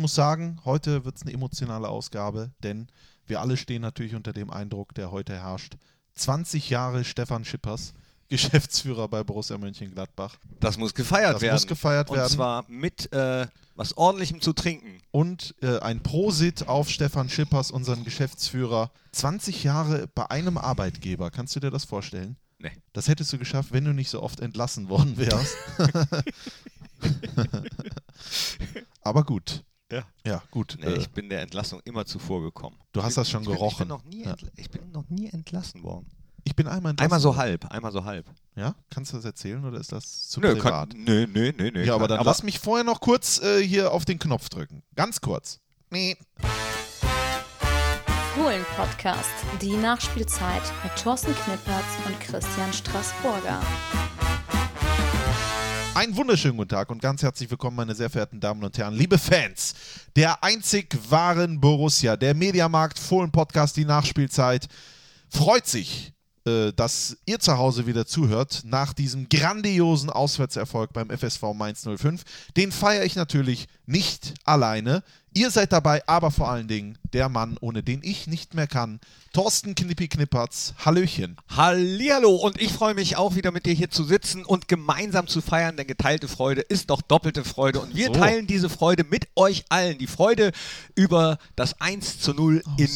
muss sagen, heute wird es eine emotionale Ausgabe, denn wir alle stehen natürlich unter dem Eindruck, der heute herrscht. 20 Jahre Stefan Schippers, Geschäftsführer bei Borussia Mönchengladbach. Das muss gefeiert Das werden. muss gefeiert Und werden. zwar mit äh, was ordentlichem zu trinken. Und äh, ein Prosit auf Stefan Schippers, unseren Geschäftsführer. 20 Jahre bei einem Arbeitgeber, kannst du dir das vorstellen? Nee. Das hättest du geschafft, wenn du nicht so oft entlassen worden wärst. Aber gut. Ja. Ja, gut. Nee, äh, ich bin der Entlassung immer zuvor gekommen. du hast das schon ich bin, gerochen. Ich bin, noch nie Ja. ich bin noch nie entlassen worden. Ich bin einmal entlassen. Einmal so halb, einmal so halb. Ja? Kannst du das erzählen oder ist das zu Nö, privat? kann, nö, nö, nö, nö. ja, aber dann lass mich vorher noch kurz äh, hier auf den Knopf drücken. Ganz kurz. Nee. Fohlen-Podcast, die Nachspielzeit mit Thorsten Knippertz und Christian Straßburger. Einen wunderschönen guten Tag und ganz herzlich willkommen, meine sehr verehrten Damen und Herren, liebe Fans der einzig wahren Borussia, der Mediamarkt Fohlen Podcast, die Nachspielzeit, freut sich, dass ihr zu Hause wieder zuhört nach diesem grandiosen Auswärtserfolg beim FSV Mainz 05. Den feiere ich natürlich nicht alleine. Ihr seid dabei, aber vor allen Dingen der Mann, ohne den ich nicht mehr kann, Thorsten Knippi Knippertz. Hallöchen. Hallihallo und ich freue mich auch wieder mit dir hier zu sitzen und gemeinsam zu feiern, denn geteilte Freude ist doch doppelte Freude und wir So. teilen diese Freude mit euch allen. Die Freude über das 1 zu 0 in.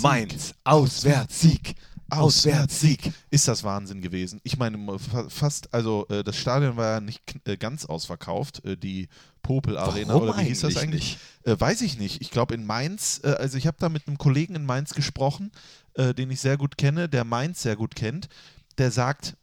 Mainz. Auswärtssieg. Auswärtssieg. Ist das Wahnsinn gewesen. Ich meine, fa- fast, also äh, das Stadion war ja nicht äh, ganz ausverkauft, äh, die Popel Arena Warum oder wie hieß das eigentlich? Äh, weiß ich nicht. Ich glaube in Mainz, also ich habe da mit einem Kollegen in Mainz gesprochen, den ich sehr gut kenne, der Mainz sehr gut kennt, der sagt,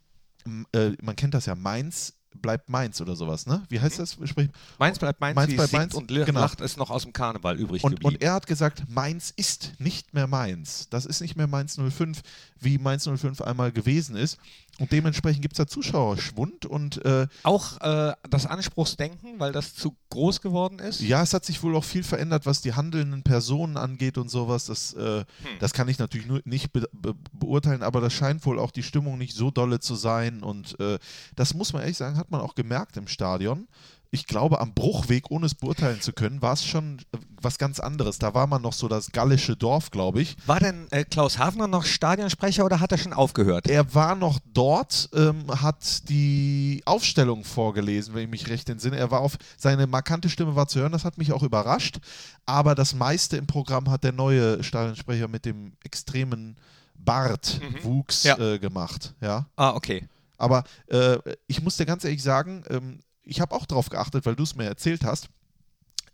man kennt das ja, Mainz bleibt Mainz oder sowas, ne? Wie heißt das? Sprich- Mainz bleibt Mainz, Mainz bleibt Mainz, und genau. lacht ist noch aus dem Karneval übrig Und, geblieben. und er hat gesagt, Mainz ist nicht mehr Mainz. Das ist nicht mehr Mainz 05, wie Mainz 05 einmal gewesen ist. Und dementsprechend gibt es da Zuschauerschwund. Und äh, auch äh, das Anspruchsdenken, weil das zu groß geworden ist. ja, es hat sich wohl auch viel verändert, was die handelnden Personen angeht und sowas. Das, äh, das kann ich natürlich nur nicht be be beurteilen, aber das scheint wohl auch die Stimmung nicht so dolle zu sein. Und äh, das muss man ehrlich sagen, hat man auch gemerkt im Stadion. Ich glaube, am Bruchweg, ohne es beurteilen zu können, war es schon äh, was ganz anderes. Da war man noch so das gallische Dorf, glaube ich. War denn äh, Klaus Hafner noch Stadionsprecher oder hat er schon aufgehört? Er war noch dort, ähm, hat die Aufstellung vorgelesen, wenn ich mich recht entsinne. Er war auf, seine markante Stimme war zu hören, das hat mich auch überrascht. Aber das meiste im Programm hat der neue Stadionsprecher mit dem extremen Bartwuchs Ja. äh, gemacht. Ja. Ah, okay. Aber äh, ich muss dir ganz ehrlich sagen, ähm, ich habe auch darauf geachtet, weil du es mir erzählt hast.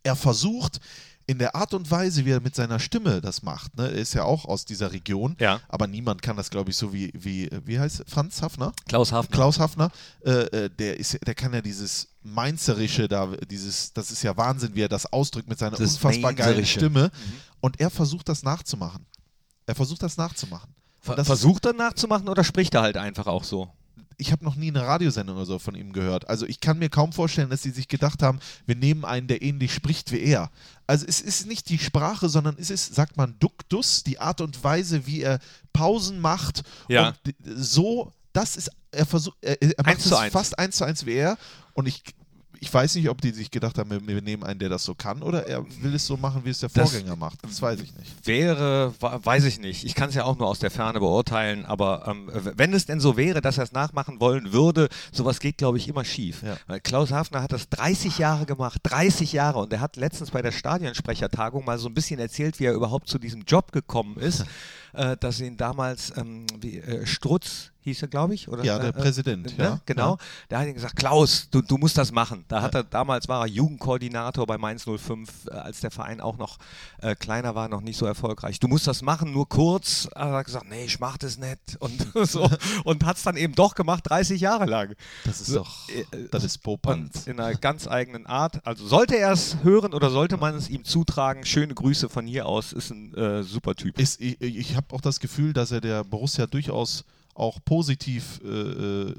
Er versucht in der Art und Weise, wie er mit seiner Stimme das macht, ne? er ist ja auch aus dieser Region, Ja. aber niemand kann das, glaube ich, so wie, wie, wie heißt Franz Hafner? Klaus Hafner. Klaus Hafner, äh, äh, der, ist, der kann ja dieses Mainzerische da, dieses, das ist ja Wahnsinn, wie er das ausdrückt mit seiner Das unfassbar geilen. Stimme. Und er versucht das nachzumachen. Er versucht das nachzumachen. Ver das versucht er nachzumachen oder spricht er halt einfach auch so? Ich habe noch nie eine Radiosendung oder so von ihm gehört. Also ich kann mir kaum vorstellen, dass sie sich gedacht haben, wir nehmen einen, der ähnlich spricht wie er. Also es ist nicht die Sprache, sondern es ist, sagt man, Duktus, die Art und Weise, wie er Pausen macht. Ja. Und so, das ist, er versucht, er, er macht Eins es eins. fast eins zu eins wie er. Und ich, ich weiß nicht, ob die sich gedacht haben, wir, nehmen einen, der das so kann, oder er will es so machen, wie es der Das- Vorgänger macht. Das weiß ich nicht. Wäre, weiß ich nicht. Ich kann es ja auch nur aus der Ferne beurteilen, aber ähm, wenn es denn so wäre, dass er es nachmachen wollen würde, sowas geht, glaube ich, immer schief. Ja. Klaus Hafner hat das 30 Jahre gemacht, 30 Jahre und er hat letztens bei der Stadionsprechertagung mal so ein bisschen erzählt, wie er überhaupt zu diesem Job gekommen ist, äh, dass ihn damals ähm, wie, äh, Strutz hieß er, glaube ich, oder? Ja, der äh, Präsident, ne? ja. Genau. Ja. Der hat ihm gesagt, Klaus, du, du musst das machen. Da hat er, damals war er Jugendkoordinator bei Mainz 05, äh, als der Verein auch noch äh, kleiner war, noch nicht so erfolgreich. Du musst das machen, nur kurz. Er hat gesagt, nee, ich mach das nicht. Und so. Und hat es dann eben doch gemacht, 30 Jahre lang. Das ist So, doch, äh, das ist Popanz. In einer ganz eigenen Art. Also sollte er es hören oder sollte man es ihm zutragen, schöne Grüße von hier aus, ist ein äh, super Typ. ist, ich, ich habe auch das Gefühl, dass er der Borussia durchaus auch positiv äh, äh,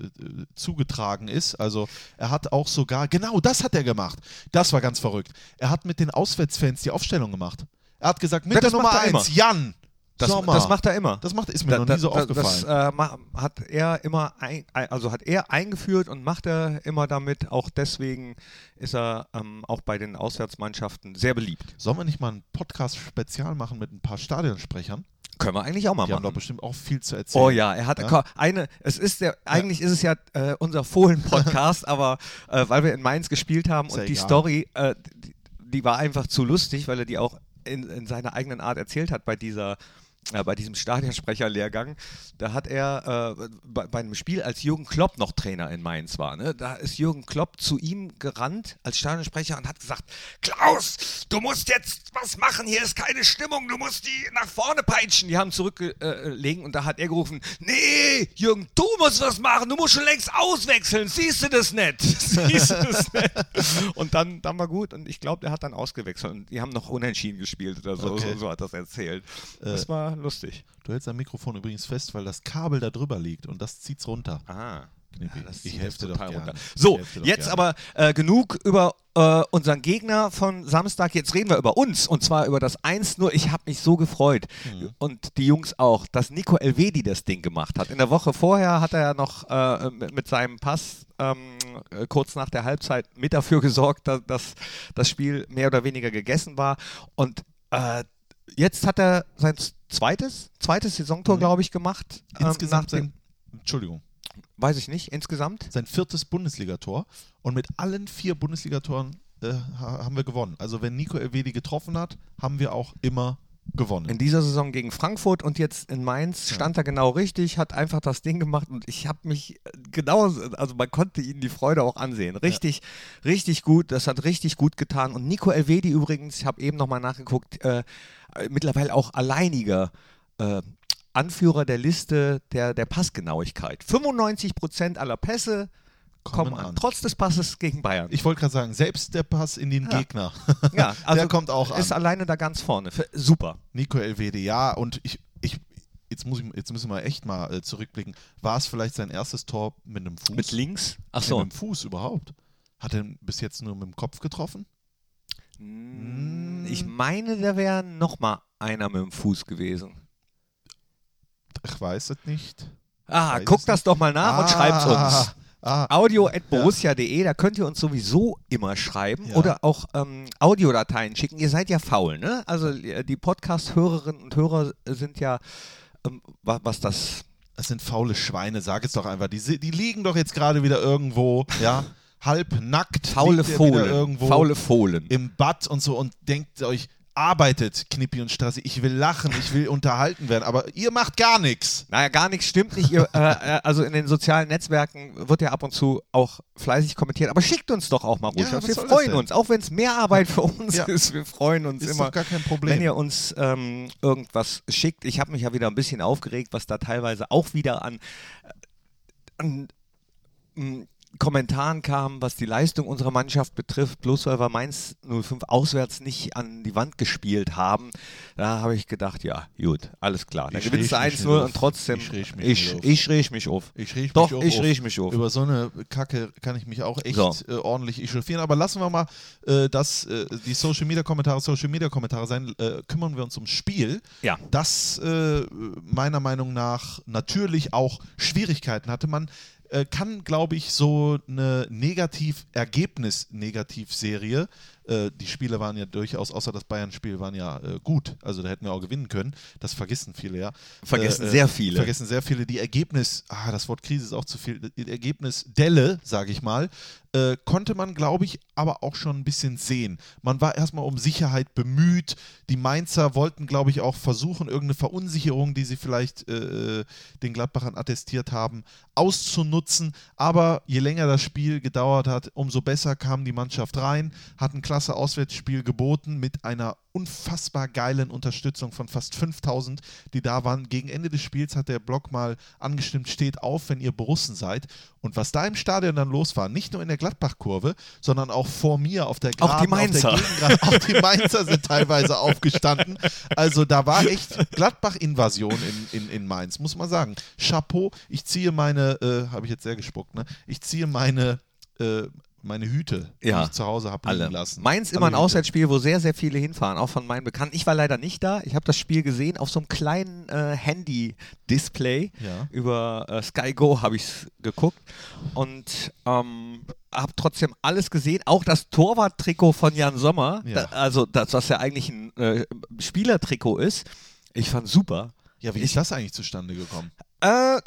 zugetragen ist. Also er hat auch sogar, genau das hat er gemacht. Das war ganz verrückt. Er hat mit den Auswärtsfans die Aufstellung gemacht. Er hat gesagt, mit Ja, der das Nummer macht er 1, Jan. Das, das macht er immer. Das macht, ist mir noch nie so aufgefallen. Das äh, hat er immer, ein- also hat er eingeführt und macht er immer damit. Auch deswegen ist er ähm, auch bei den Auswärtsmannschaften sehr beliebt. Sollen wir nicht mal einen Podcast-Spezial machen mit ein paar Stadionsprechern? Können wir eigentlich auch mal Die haben doch machen. bestimmt auch viel zu erzählen. Oh ja, er hat Ja? ko- eine, es ist der, eigentlich ist es ja äh, unser Fohlen-Podcast, aber äh, weil wir in Mainz gespielt haben Ist ja und die egal. Story, äh, die, die war einfach zu lustig, weil er die auch in, in seiner eigenen Art erzählt hat bei dieser bei diesem Stadionsprecherlehrgang, da hat er äh, bei, bei einem Spiel, als Jürgen Klopp noch Trainer in Mainz war, ne, da ist Jürgen Klopp zu ihm gerannt als Stadionsprecher und hat gesagt, Klaus, du musst jetzt was machen, hier ist keine Stimmung, du musst die nach vorne peitschen. Die haben zurückgelegen und da hat er gerufen, nee, Jürgen, du musst was machen, du musst schon längst auswechseln, siehst du das nicht? Siehst du das nicht? Und dann, dann war gut und ich glaube, der hat dann ausgewechselt und die haben noch unentschieden gespielt oder so, Okay. so, so hat das erzählt. Das war lustig. Du hältst dein Mikrofon übrigens fest, weil das Kabel da drüber liegt und das zieht's runter. Ah. Knippi, das ich helfe doch gerne. runter. So, jetzt gerne. aber äh, genug über äh, unseren Gegner von Samstag. Jetzt reden wir über uns und zwar über das 1-0. Ich habe mich so gefreut Mhm. und die Jungs auch, dass Nico Elvedi das Ding gemacht hat. In der Woche vorher hat er ja noch äh, mit, mit seinem Pass ähm, äh, kurz nach der Halbzeit mit dafür gesorgt, dass, dass das Spiel mehr oder weniger gegessen war. Und äh, jetzt hat er sein zweites, zweites Saisontor, Mhm. glaube ich, gemacht. ähm, Insgesamt nach dem, sein, Entschuldigung, weiß ich nicht, insgesamt. sein viertes Bundesligator und mit allen vier Bundesligatoren äh, ha- haben wir gewonnen. Also wenn Nico Elvedi getroffen hat, haben wir auch immer gewonnen. In dieser Saison gegen Frankfurt und jetzt in Mainz stand er genau richtig, hat einfach das Ding gemacht und ich habe mich genau, also man konnte ihnen die Freude auch ansehen. Richtig, richtig gut, das hat richtig gut getan. Und Nico Elvedi übrigens, ich habe eben nochmal nachgeguckt, äh, mittlerweile auch alleiniger äh, Anführer der Liste der, der Passgenauigkeit. 95% aller Pässe kommen, Kommen an, an. trotz des Passes gegen Bayern. ich wollte gerade sagen, selbst der Pass in den Ja. Gegner, ja, also der kommt auch ist an. alleine da ganz vorne. Super. Nico Elvedi, ja, und ich, ich jetzt, muss ich, jetzt müssen wir echt mal äh, zurückblicken. War es vielleicht sein erstes Tor mit einem Fuß? Mit links? Ach so. mit dem Fuß überhaupt. Hat er bis jetzt nur mit dem Kopf getroffen? Mm, Ich meine, da wäre noch mal einer mit dem Fuß gewesen. Ich weiß es nicht. Ah, es das doch mal nach und schreibt uns. Ah, Audio.borussia.de, da könnt ihr uns sowieso immer schreiben Ja. oder auch ähm, Audiodateien schicken. Ihr seid ja faul, ne? Also äh, die Podcast-Hörerinnen und Hörer sind ja, ähm, wa- was das das sind faule Schweine, sag es doch einfach. Die, die liegen doch jetzt gerade wieder irgendwo, ja, halb nackt. faule Fohlen. Irgendwo Faule Fohlen. im Bad und so und denkt euch, arbeitet, Knippi und Strassi, ich will lachen, ich will unterhalten werden, aber ihr macht gar nichts. Naja, gar nichts stimmt nicht. Ihr, äh, äh, also in den sozialen Netzwerken wird ja ab und zu auch fleißig kommentiert. Aber schickt uns doch auch mal ruhig. Ja, wir freuen uns, auch wenn es mehr Arbeit für uns Ja. ist. Wir freuen uns Ist immer. doch gar kein Problem. Wenn ihr uns ähm, irgendwas schickt, ich habe mich ja wieder ein bisschen aufgeregt, was da teilweise auch wieder an, an m, Kommentaren kam, was die Leistung unserer Mannschaft betrifft, bloß weil wir Mainz 05 auswärts nicht an die Wand gespielt haben. Da habe ich gedacht, ja, gut, alles klar. Ich gewinnst du reg mich 1-0 nicht auf. und trotzdem. Ich reg mich ich, auf. ich reg mich auf. Ich reg Doch, mich ich reg mich auf. Über so eine Kacke kann ich mich auch echt So. äh, ordentlich echauffieren. Aber lassen wir mal äh, das, äh, die Social Media Kommentare, Social Media Kommentare sein. Äh, kümmern wir uns ums Spiel. Ja. Das äh, meiner Meinung nach natürlich auch Schwierigkeiten hatte. Man äh, kann, glaube ich, so eine Negativ-Ergebnis-Negativ-Serie. Äh, die Spiele waren ja durchaus, außer das Bayern-Spiel, waren ja äh, gut. Also da hätten wir auch gewinnen können. Das vergessen viele ja. Vergessen Äh, äh, sehr viele. Vergessen sehr viele. Die Ergebnis, ah, das Wort Krise ist auch zu viel. Die Ergebnis-Delle, sage ich mal, äh, konnte man, glaube ich, aber auch schon ein bisschen sehen. Man war erstmal um Sicherheit bemüht. Die Mainzer wollten, glaube ich, auch versuchen, irgendeine Verunsicherung, die sie vielleicht äh, den Gladbachern attestiert haben, auszunutzen. Aber je länger das Spiel gedauert hat, umso besser kam die Mannschaft rein, hat ein klasse Auswärtsspiel geboten mit einer unfassbar geilen Unterstützung von fast 5000, die da waren. Gegen Ende des Spiels hat der Blog mal angestimmt, steht auf, wenn ihr Borussen seid. Und was da im Stadion dann los war, nicht nur in der Gladbach-Kurve, sondern auch vor mir auf der Auch die Geraden, Mainzer. Auch die Mainzer sind teilweise aufgestanden. Also da war echt Gladbach-Invasion in, in, in Mainz, muss man sagen. Chapeau, ich ziehe meine, äh, habe ich jetzt sehr gespuckt, ne? Ich ziehe meine äh, meine Hüte, die Ja. ich zu Hause habe liegen lassen. Mainz immer ein. Auswärtsspiel, wo sehr, sehr viele hinfahren, auch von meinen Bekannten. Ich war leider nicht da. Ich habe das Spiel gesehen auf so einem kleinen äh, Handy-Display. Ja. Über äh, Sky Go habe ich es geguckt und ähm, habe trotzdem alles gesehen. Auch das Torwarttrikot von Jan Sommer, Ja. da, also das, was ja eigentlich ein äh, Spielertrikot ist. Ich fand super. Ja, wie ist das eigentlich zustande gekommen? Äh,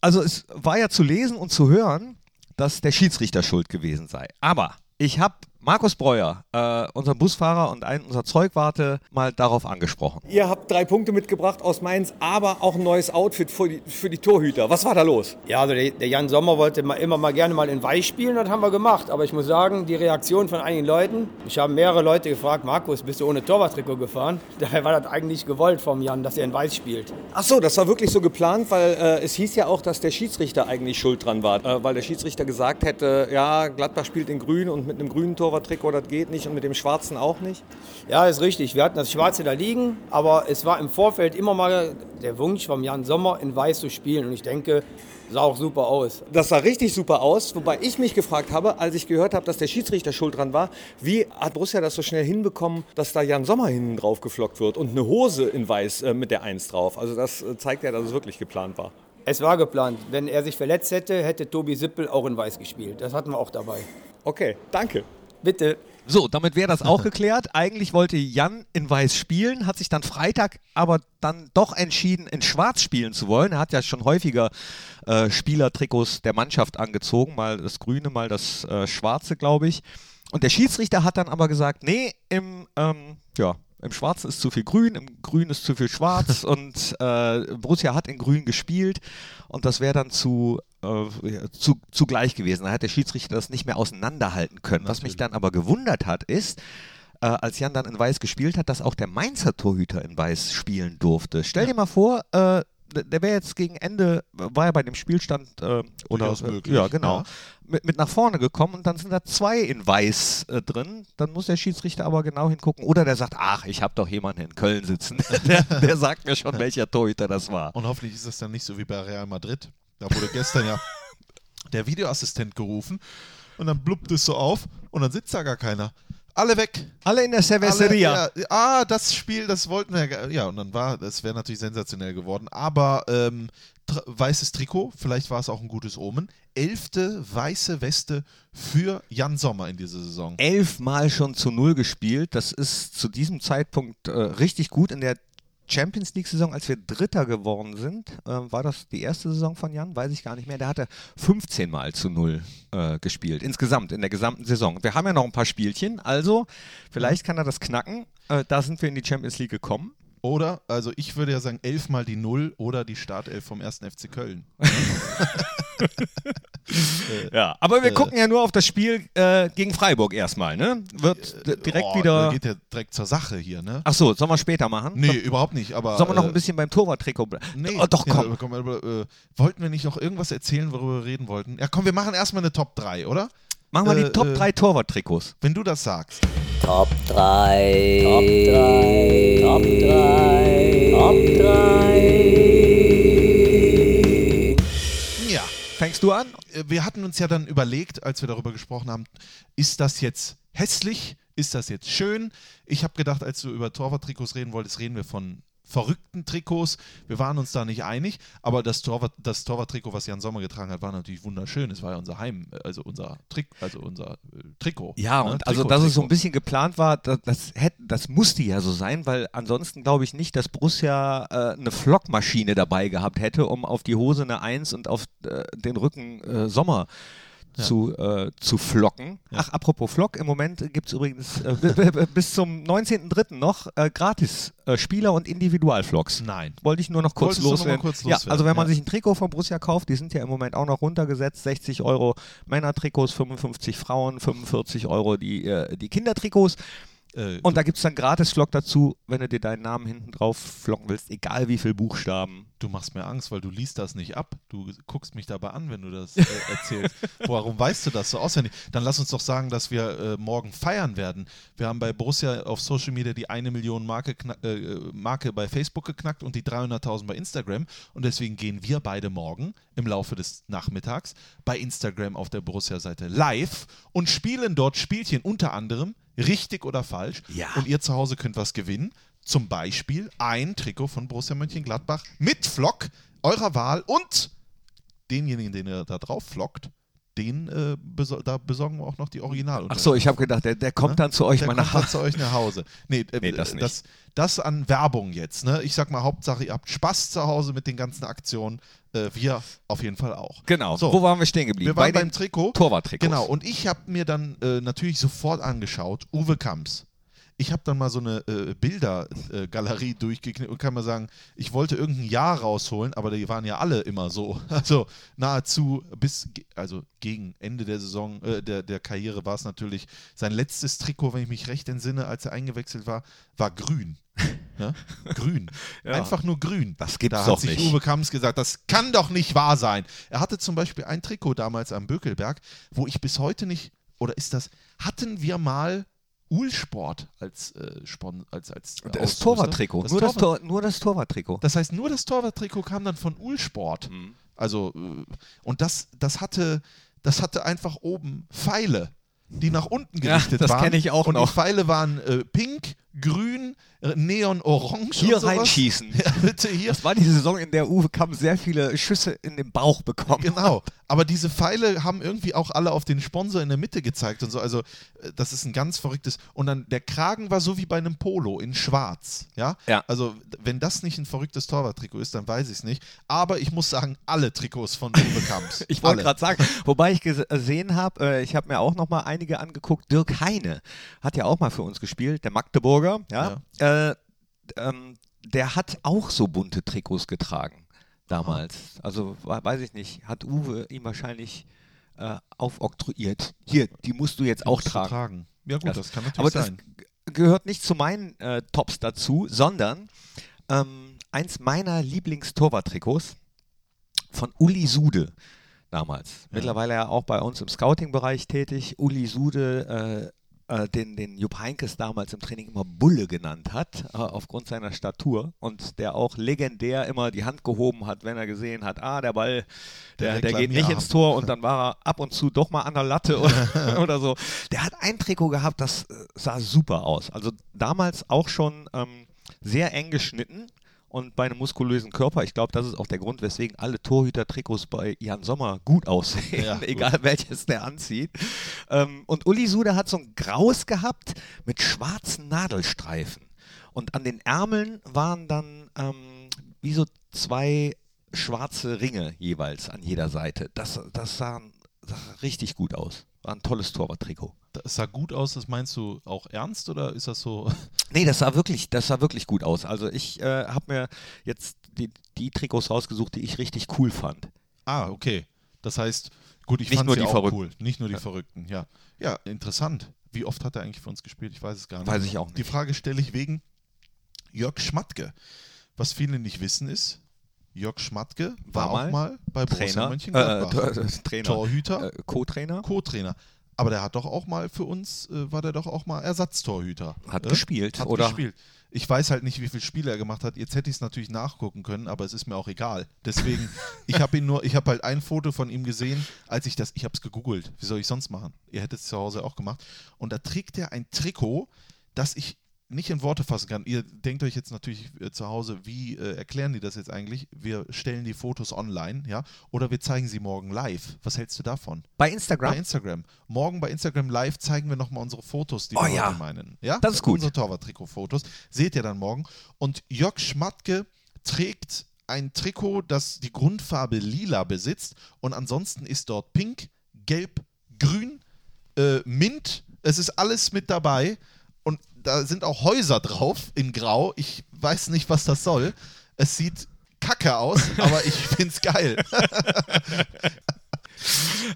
also es war ja zu lesen und zu hören, dass der Schiedsrichter schuld gewesen sei. Aber ich habe Markus Breuer, äh, unseren Busfahrer und einen unserer Zeugwarte, mal darauf angesprochen. Ihr habt drei Punkte mitgebracht aus Mainz, aber auch ein neues Outfit für die, für die Torhüter. Was war da los? Ja, also der, der Jan Sommer wollte mal, immer mal gerne mal in Weiß spielen, das haben wir gemacht. Aber ich muss sagen, die Reaktion von einigen Leuten, ich habe mehrere Leute gefragt, Markus, bist du ohne Torwarttrikot gefahren? Daher war das eigentlich gewollt vom Jan, dass er in Weiß spielt. Ach so, das war wirklich so geplant, weil äh, es hieß ja auch, dass der Schiedsrichter eigentlich schuld dran war. Äh, weil der Schiedsrichter gesagt hätte, ja, Gladbach spielt in grün und mit einem grünen Torwarttrikot, das geht nicht und mit dem schwarzen auch nicht. Ja, ist richtig. Wir hatten das Schwarze da liegen, aber es war im Vorfeld immer mal der Wunsch vom Jan Sommer, in Weiß zu spielen. Und ich denke, sah auch super aus. Das sah richtig super aus, wobei ich mich gefragt habe, als ich gehört habe, dass der Schiedsrichter schuld dran war, wie hat Borussia das so schnell hinbekommen, dass da Jan Sommer hinten drauf geflockt wird und eine Hose in weiß äh, mit der Eins drauf. Also das äh, zeigt ja, dass es wirklich geplant war. Es war geplant. Wenn er sich verletzt hätte, hätte Tobi Sippel auch in Weiß gespielt. Das hatten wir auch dabei. Okay, danke. Bitte. So, damit wäre das auch geklärt. Eigentlich wollte Jan in Weiß spielen, hat sich dann Freitag aber dann doch entschieden, in Schwarz spielen zu wollen. Er hat ja schon häufiger äh, Spielertrikots der Mannschaft angezogen, mal das Grüne, mal das äh, Schwarze, glaube ich. Und der Schiedsrichter hat dann aber gesagt, nee, im, ähm, ja, im Schwarzen ist zu viel Grün, im Grün ist zu viel Schwarz und äh, Borussia hat in Grün gespielt und das wäre dann zu, äh, ja, zu, zu gleich gewesen. Da hat der Schiedsrichter das nicht mehr auseinanderhalten können. Was mich dann aber gewundert hat, ist, äh, als Jan dann in Weiß gespielt hat, dass auch der Mainzer Torhüter in Weiß spielen durfte. Stell dir mal vor, äh, der- wäre jetzt gegen Ende, war ja bei dem Spielstand äh, oder möglich, ja genau ja. Mit, mit nach vorne gekommen und dann sind da zwei in Weiß äh, drin. Dann muss der Schiedsrichter aber genau hingucken oder der sagt, ach, ich habe doch jemanden in Köln sitzen. der, der sagt mir schon, welcher Torhüter das war. Und hoffentlich ist das dann nicht so wie bei Real Madrid. Da wurde gestern ja der Videoassistent gerufen und dann blubbt es so auf und dann sitzt da gar keiner. Alle weg. Alle in der Cerveceria. Alle, ja, ah, das Spiel, das wollten wir ja. Ja, und dann war, das wäre natürlich sensationell geworden. Aber ähm, tr- weißes Trikot, vielleicht war es auch ein gutes Omen. Elfte weiße Weste für Jan Sommer in dieser Saison. elfmal schon zu null gespielt. Das ist zu diesem Zeitpunkt äh, richtig gut. In der Champions League-Saison, als wir Dritter geworden sind, äh, war das die erste Saison von Jan? Weiß ich gar nicht mehr. Der hatte 15 Mal zu null äh, gespielt. Insgesamt, in der gesamten Saison. Wir haben ja noch ein paar Spielchen, also vielleicht kann er das knacken. Äh, da sind wir in die Champions League gekommen. Oder, also ich würde ja sagen, elfmal die Null oder die Startelf vom 1. FC Köln. Ja, aber wir gucken ja nur auf das Spiel äh, gegen Freiburg erstmal, ne? Wird d- direkt Oh, wieder. Geht ja direkt zur Sache hier, ne? Ach so, sollen wir später machen? Nee, überhaupt nicht, aber. Sollen wir noch äh, ein bisschen beim Torwarttrikot bleiben? Nee, oh, doch, ja, komm. aber komm äh, wollten wir nicht noch irgendwas erzählen, worüber wir reden wollten? Ja, komm, wir machen erstmal eine Top 3, oder? Machen wir äh, die Top äh, 3 Torwarttrikots. Wenn du das sagst. Top 3. Top 3. Top 3. Top 3. Ja. Fängst du an? Äh, Wir hatten uns ja dann überlegt, als wir darüber gesprochen haben, ist das jetzt hässlich? Ist das jetzt schön? Ich habe gedacht, als du über Torwarttrikots reden wolltest, reden wir von verrückten Trikots. Wir waren uns da nicht einig, aber das, Torwart, das Torwarttrikot, was Jan Sommer getragen hat, war natürlich wunderschön. Es war ja unser Heim, also unser Trick, also unser äh, Trikot. Ja, ne? und also, Trikot, dass es so ein Trikot. bisschen geplant war, das, das, hätte, das musste ja so sein, weil ansonsten glaube ich nicht, dass Borussia äh, eine Flockmaschine dabei gehabt hätte, um auf die Hose eine Eins und auf äh, den Rücken äh, Zu, äh, zu flocken. Ach, apropos Flock, im Moment gibt es übrigens äh, bis zum 19.03. noch äh, gratis äh, Spieler- und Individualflocks. Nein. Wollte ich nur noch kurz loswerden. kurz ja, also wenn man ja. sich ein Trikot von Borussia kauft, die sind ja im Moment auch noch runtergesetzt, 60 Euro Männertrikots, 55 Frauen, 45 Euro die, äh, die Kindertrikots. Äh, Und da gibt es dann gratis Flock dazu, wenn du dir deinen Namen hinten drauf flocken willst, egal wie viele Buchstaben. Du machst mir Angst, weil du liest das nicht ab. Du guckst mich dabei an, wenn du das äh, erzählst. Warum weißt du das so auswendig? Dann lass uns doch sagen, dass wir äh, morgen feiern werden. Wir haben bei Borussia auf Social Media die eine Million Marke, äh, Marke bei Facebook geknackt und die 300.000 bei Instagram. Und deswegen gehen wir beide morgen im Laufe des Nachmittags bei Instagram auf der Borussia-Seite live und spielen dort Spielchen unter anderem richtig oder falsch. Ja. Und ihr zu Hause könnt was gewinnen. Zum Beispiel ein Trikot von Borussia Mönchengladbach mit Flock eurer Wahl und denjenigen, den ihr da drauf flockt, den äh, besor da besorgen wir auch noch die Original. Ach so, ich habe gedacht, der, der kommt Ne? dann zu euch Der mal kommt nach dann Hause. zu euch nach Hause. Nee, äh, Nee, das nicht. Das, das an Werbung jetzt. Ne? Ich sag mal, Hauptsache, ihr habt Spaß zu Hause mit den ganzen Aktionen. Äh, wir auf jeden Fall auch. Genau, So. wo waren wir stehen geblieben? Wir waren Bei beim Trikot. Torwarttrikots. Genau, und ich habe mir dann äh, natürlich sofort angeschaut, Uwe Kamps. Ich habe dann mal so eine äh, Bildergalerie durchgeknickt und kann mal sagen, ich wollte irgendein Jahr rausholen, aber die waren ja alle immer so. Also nahezu bis, also gegen Ende der Saison, äh, der, der Karriere war es natürlich sein letztes Trikot, wenn ich mich recht entsinne, als er eingewechselt war, war grün. Ne? Grün. Ja. Einfach nur grün. Das gibt's da doch hat sich nicht. Uwe Kamps gesagt, das kann doch nicht wahr sein. Er hatte zum Beispiel ein Trikot damals am Bökelberg, wo ich bis heute nicht, oder ist das, hatten wir mal Uhlsport als, äh, Spon als, als das Ausrüster? Torwarttrikot. Das nur, das Torwart- Tor, nur das Torwarttrikot. das heißt, nur das Torwarttrikot kam dann von Uhlsport. Mhm. Also, äh, und das, das hatte, das hatte einfach oben Pfeile, die nach unten Ja, gerichtet das waren. kenn ich auch und noch. die Pfeile waren äh, pink, grün, äh, neon-orange. Hier reinschießen. Ja, bitte hier. Das war die Saison, in der Uwe Kamm sehr viele Schüsse in den Bauch bekommen Genau, aber diese Pfeile haben irgendwie auch alle auf den Sponsor in der Mitte gezeigt und so. Also, äh, das ist ein ganz verrücktes. Und dann der Kragen war so wie bei einem Polo in Schwarz. Ja, Ja. also, wenn das nicht ein verrücktes Torwarttrikot ist, dann weiß ich es nicht. Aber ich muss sagen, alle Trikots von Uwe Kamps. Ich wollte gerade sagen, wobei ich gese- gesehen habe, äh, ich habe mir auch noch mal einige angeguckt. Dirk Heine hat ja auch mal für uns gespielt, der Magdeburger. Ja, Äh, ähm, der hat auch so bunte Trikots getragen damals. Also we- weiß ich nicht, hat Uwe ihm wahrscheinlich äh, aufoktroyiert. Hier, die musst du jetzt auch du tragen. Ja, gut, Das- das, kann natürlich Aber das sein. g- gehört nicht zu meinen äh, Tops dazu, sondern ähm, eins meiner Lieblingstorwarttrikots von Uli Sude damals. Mittlerweile ja auch bei uns im Scouting-Bereich tätig. Uli Sude, äh, den, den Jupp Heinkes damals im Training immer Bulle genannt hat, äh, aufgrund seiner Statur und der auch legendär immer die Hand gehoben hat, wenn er gesehen hat, ah, der Ball, Der der, der geht nicht ins Tor und dann war er ab und zu doch mal an der Latte oder, oder so. Der hat ein Trikot gehabt, das äh, sah super aus. Also damals auch schon ähm, sehr eng geschnitten und bei einem muskulösen Körper. Ich glaube, das ist auch der Grund, weswegen alle Torhüter-Trikots bei Jan Sommer gut aussehen, Ja, gut. egal welches der anzieht. Ähm, und Uli Sude hat so ein Graus gehabt mit schwarzen Nadelstreifen. Und an den Ärmeln waren dann ähm, wie so zwei schwarze Ringe jeweils an jeder Seite. Das, das sah, sah richtig gut aus. War ein tolles Torwarttrikot. Das sah gut aus, das meinst du auch ernst oder ist das so? Nee, das sah wirklich, das sah wirklich gut aus. Also ich äh, habe mir jetzt die, die Trikots rausgesucht, die ich richtig cool fand. Ah, okay. Das heißt, gut, ich fand sie die auch Verrückten. cool. Nicht nur die Verrückten, ja. Ja, interessant. Wie oft hat er eigentlich für uns gespielt? Ich weiß es gar nicht. Weiß ich auch nicht. Die Frage stelle ich wegen Jörg Schmatke. Was viele nicht wissen ist, Jörg Schmatke war, War auch mal bei Borussia Trainer, äh, Mönchengladbach. Tor- Trainer, Torhüter, äh, Co-Trainer, Co-Trainer. Aber der hat doch auch mal für uns, äh, war der doch auch mal Ersatztorhüter. Hat äh? gespielt, Hat oder? gespielt. Ich weiß halt nicht, wie viele Spiele er gemacht hat. Jetzt hätte ich es natürlich nachgucken können, aber es ist mir auch egal. Deswegen, ich habe ihn nur, ich habe halt ein Foto von ihm gesehen, als ich das, ich habe es gegoogelt. Wie soll ich sonst machen? Ihr hättet es zu Hause auch gemacht. Und da trägt er ein Trikot, das ich nicht in Worte fassen kann. Ihr denkt euch jetzt natürlich äh, zu Hause, wie äh, erklären die das jetzt eigentlich? Wir stellen die Fotos online, ja, oder wir zeigen sie morgen live. Was hältst du davon? bei Instagram. Bei Instagram. Morgen bei Instagram Live zeigen wir nochmal unsere Fotos, die Oh wir ja. meinen. Ja? Das ist gut. Unsere Torwart-Trikot-Fotos. Seht ihr dann morgen. Und Jörg Schmatke trägt ein Trikot, das die Grundfarbe lila besitzt. Und ansonsten ist dort pink, gelb, grün, äh, mint. Es ist alles mit dabei. Da sind auch Häuser drauf in grau. Ich weiß nicht, was das soll. Es sieht kacke aus, aber ich find's geil.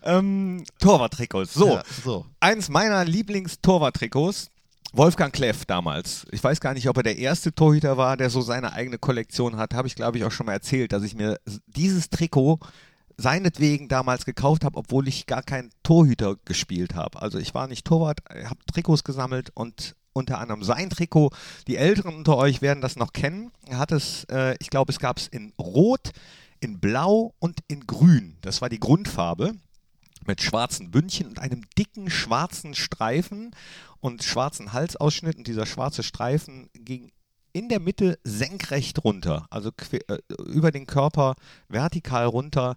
Ähm, Torwarttrikots. So, Ja, so. eins meiner Lieblingstorwarttrikots Wolfgang Kleff damals. Ich weiß gar nicht, ob er der erste Torhüter war, der so seine eigene Kollektion hat. Habe ich, glaube ich, auch schon mal erzählt, dass ich mir dieses Trikot seinetwegen damals gekauft habe, obwohl ich gar keinen Torhüter gespielt habe. Also ich war nicht Torwart, habe Trikots gesammelt und unter anderem sein Trikot. Die Älteren unter euch werden das noch kennen. Er hat es, äh, ich glaube, es gab es in Rot, in Blau und in Grün. Das war die Grundfarbe mit schwarzen Bündchen und einem dicken schwarzen Streifen und schwarzen Halsausschnitt. Und dieser schwarze Streifen ging in der Mitte senkrecht runter, also äh, über den Körper vertikal runter.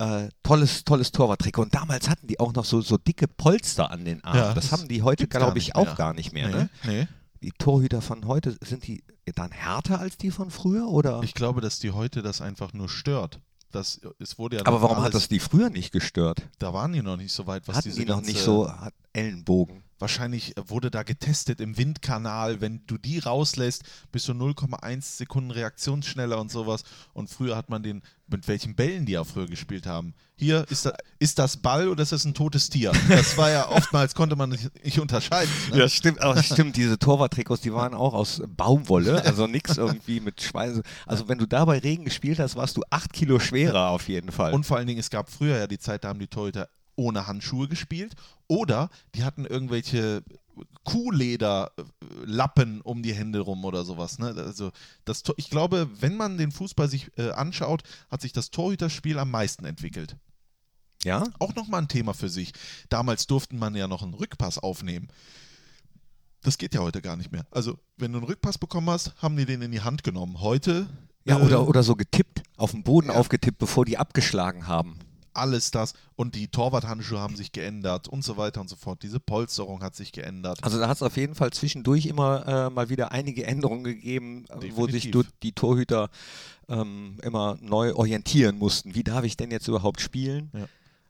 Äh, tolles, tolles Torwarttrikot. Und damals hatten die auch noch so, so dicke Polster an den Armen. Ja, das, das haben die heute, glaube ich, auch mehr. gar nicht mehr. Nee, Ne? nee. Die Torhüter von heute, sind die dann härter als die von früher? Oder? Ich glaube, dass die heute das einfach nur stört. Das, es wurde ja Aber warum hat alles, das die früher nicht gestört? Da waren die noch nicht so weit, was Hatten diese die noch nicht so hat Ellenbogen? Wahrscheinlich wurde da getestet im Windkanal. Wenn du die rauslässt, bist du 0,1 Sekunden reaktionsschneller und sowas. Und früher hat man den, mit welchen Bällen die ja früher gespielt haben. Hier, ist, da, ist das Ball oder ist das ein totes Tier? Das war ja oftmals, konnte man nicht, nicht unterscheiden. Ne? Ja, stimmt, aber stimmt, diese Torwarttrikots, die waren auch aus Baumwolle, also nichts irgendwie mit Schweiß. Also wenn du da bei Regen gespielt hast, warst du acht Kilo schwerer auf jeden Fall. Und vor allen Dingen, es gab früher ja die Zeit, da haben die Torhüter ohne Handschuhe gespielt oder die hatten irgendwelche Kuhlederlappen um die Hände rum oder sowas. Ne? Also das, ich glaube, wenn man den Fußball sich äh, anschaut, hat sich das Torhüterspiel am meisten entwickelt. ja? Auch nochmal ein Thema für sich. Damals durften man ja noch einen Rückpass aufnehmen. Das geht ja heute gar nicht mehr. Also, wenn du einen Rückpass bekommen hast, haben die den in die Hand genommen. Heute Ja, äh, oder, oder so getippt, auf dem Boden Ja. aufgetippt, bevor die abgeschlagen haben. Alles das und die Torwarthandschuhe haben sich geändert und so weiter und so fort. Diese Polsterung hat sich geändert. Also da hat es auf jeden Fall zwischendurch immer äh, mal wieder einige Änderungen gegeben, äh, wo sich Definitiv. die Torhüter ähm, immer neu orientieren mussten. Wie darf ich denn jetzt überhaupt spielen?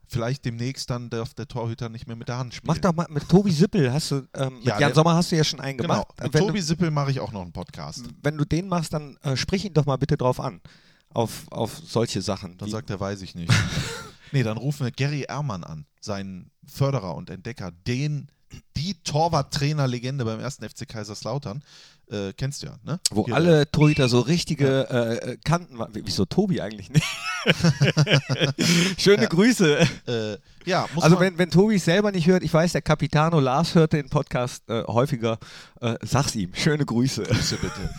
Vielleicht demnächst dann darf der Torhüter nicht mehr mit der Hand spielen. Mach doch mal mit Tobi Sippel, hast du, ähm, mit Ja, Jan der- Sommer hast du ja schon einen Genau, gemacht. mit wenn, Tobi du, Sippel mache ich auch noch einen Podcast. wenn du den machst, dann äh, sprich ihn doch mal bitte drauf an. Auf, auf solche Sachen. Dann sagt er, weiß ich nicht. nee, dann rufen wir Gary Ehrmann an, seinen Förderer und Entdecker, den, die Torwarttrainer-Legende beim ersten FC Kaiserslautern. Äh, kennst du ja, ne? wo Hier, alle Torhüter so richtige äh, äh, Kanten waren. Wie- Wieso Tobi eigentlich nicht? Schöne Grüße. Äh, ja, muss Also wenn, wenn Tobi es selber nicht hört, ich weiß, der Capitano Lars hört den Podcast äh, häufiger, äh, sag's ihm. Schöne Grüße. Grüße bitte.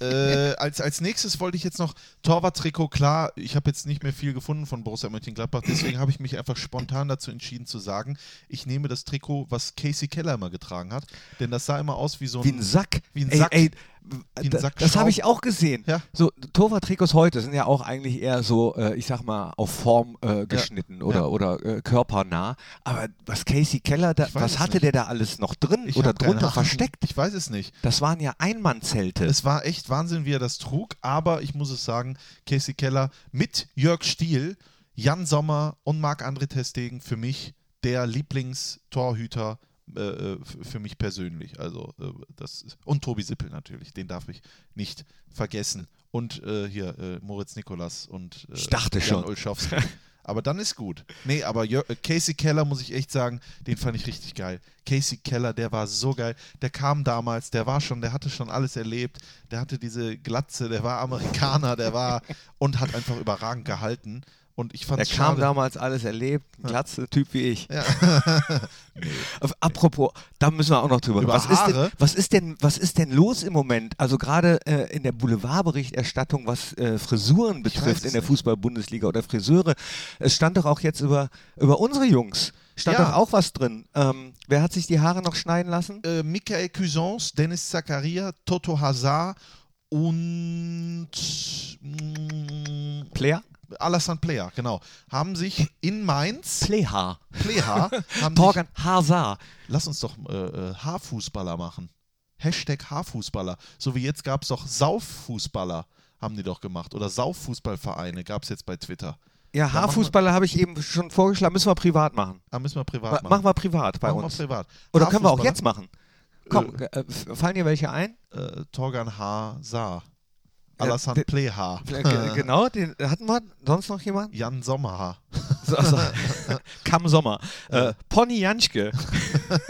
äh, als, als nächstes wollte ich jetzt noch Torwarttrikot. Klar, ich habe jetzt nicht mehr viel gefunden von Borussia Mönchengladbach, deswegen habe ich mich einfach spontan dazu entschieden zu sagen, ich nehme das Trikot, was Casey Keller immer getragen hat, denn das sah immer aus wie so ein, Wie ein Sack. Wie ein ey, Sack. Ey, Sack das habe ich auch gesehen. Ja. So Torwarttrikots heute sind ja auch eigentlich eher so, äh, ich sag mal, auf Form äh, geschnitten oder, Ja. oder äh, körpernah. Aber was Casey Keller, da, was hatte nicht. der da alles noch drin Ich oder drunter versteckt? Ich weiß es nicht. Das waren ja Einmannzelte. Es war echt Wahnsinn, wie er das trug, aber ich muss es sagen, Casey Keller mit Jörg Stiel, Jan Sommer und Marc-André Testegen für mich der Lieblingstorhüter äh, äh, für mich persönlich. Also äh, das ist, und Tobi Sippel natürlich, den darf ich nicht vergessen. Und äh, hier äh, Moritz Nikolas und äh, Ich dachte Jan schon. Olschowski. Aber dann ist gut. Nee, aber äh, Casey Keller, muss ich echt sagen, den fand ich richtig geil. Casey Keller, der war so geil. Der kam damals, der war schon, der hatte schon alles erlebt. Der hatte diese Glatze, der war Amerikaner, der war und hat einfach überragend gehalten. Und ich fand Der kam schade. damals alles erlebt, ein glatze Typ wie ich. Ja. Auf- Apropos, da müssen wir auch noch drüber. Über was, ist denn, was, ist denn, was ist denn los im Moment? Also gerade äh, in der Boulevardberichterstattung, was äh, Frisuren betrifft in der. Fußball-Bundesliga oder Friseure, es stand doch auch jetzt über, über unsere Jungs, stand Ja. doch auch was drin. Ähm, wer hat sich die Haare noch schneiden lassen? Äh, Michael Cuisance, Dennis Zakaria, Toto Hazard und mm, Player? Alassane Player, genau, haben sich in Mainz. Pleha, sich, Torgan Hazard. lass uns doch äh, äh, Haarfußballer machen. Hashtag Haarfußballer. So wie jetzt gab es doch Sauffußballer, haben die doch gemacht. Oder Sauffußballvereine gab es jetzt bei Twitter. Ja, wir- Haarfußballer habe ich eben schon vorgeschlagen, müssen wir privat machen. Da müssen wir privat Ma machen. machen wir privat bei Machen wir uns. privat. Oder können wir auch jetzt machen? Komm, äh, f- fallen dir welche ein? Äh, Torgan Hazard. Alassane Pleha. Äh, genau, den hatten wir. Sonst noch jemand? Jan Sommerhaar. Also, Kam Sommer. Äh, Pony Janschke.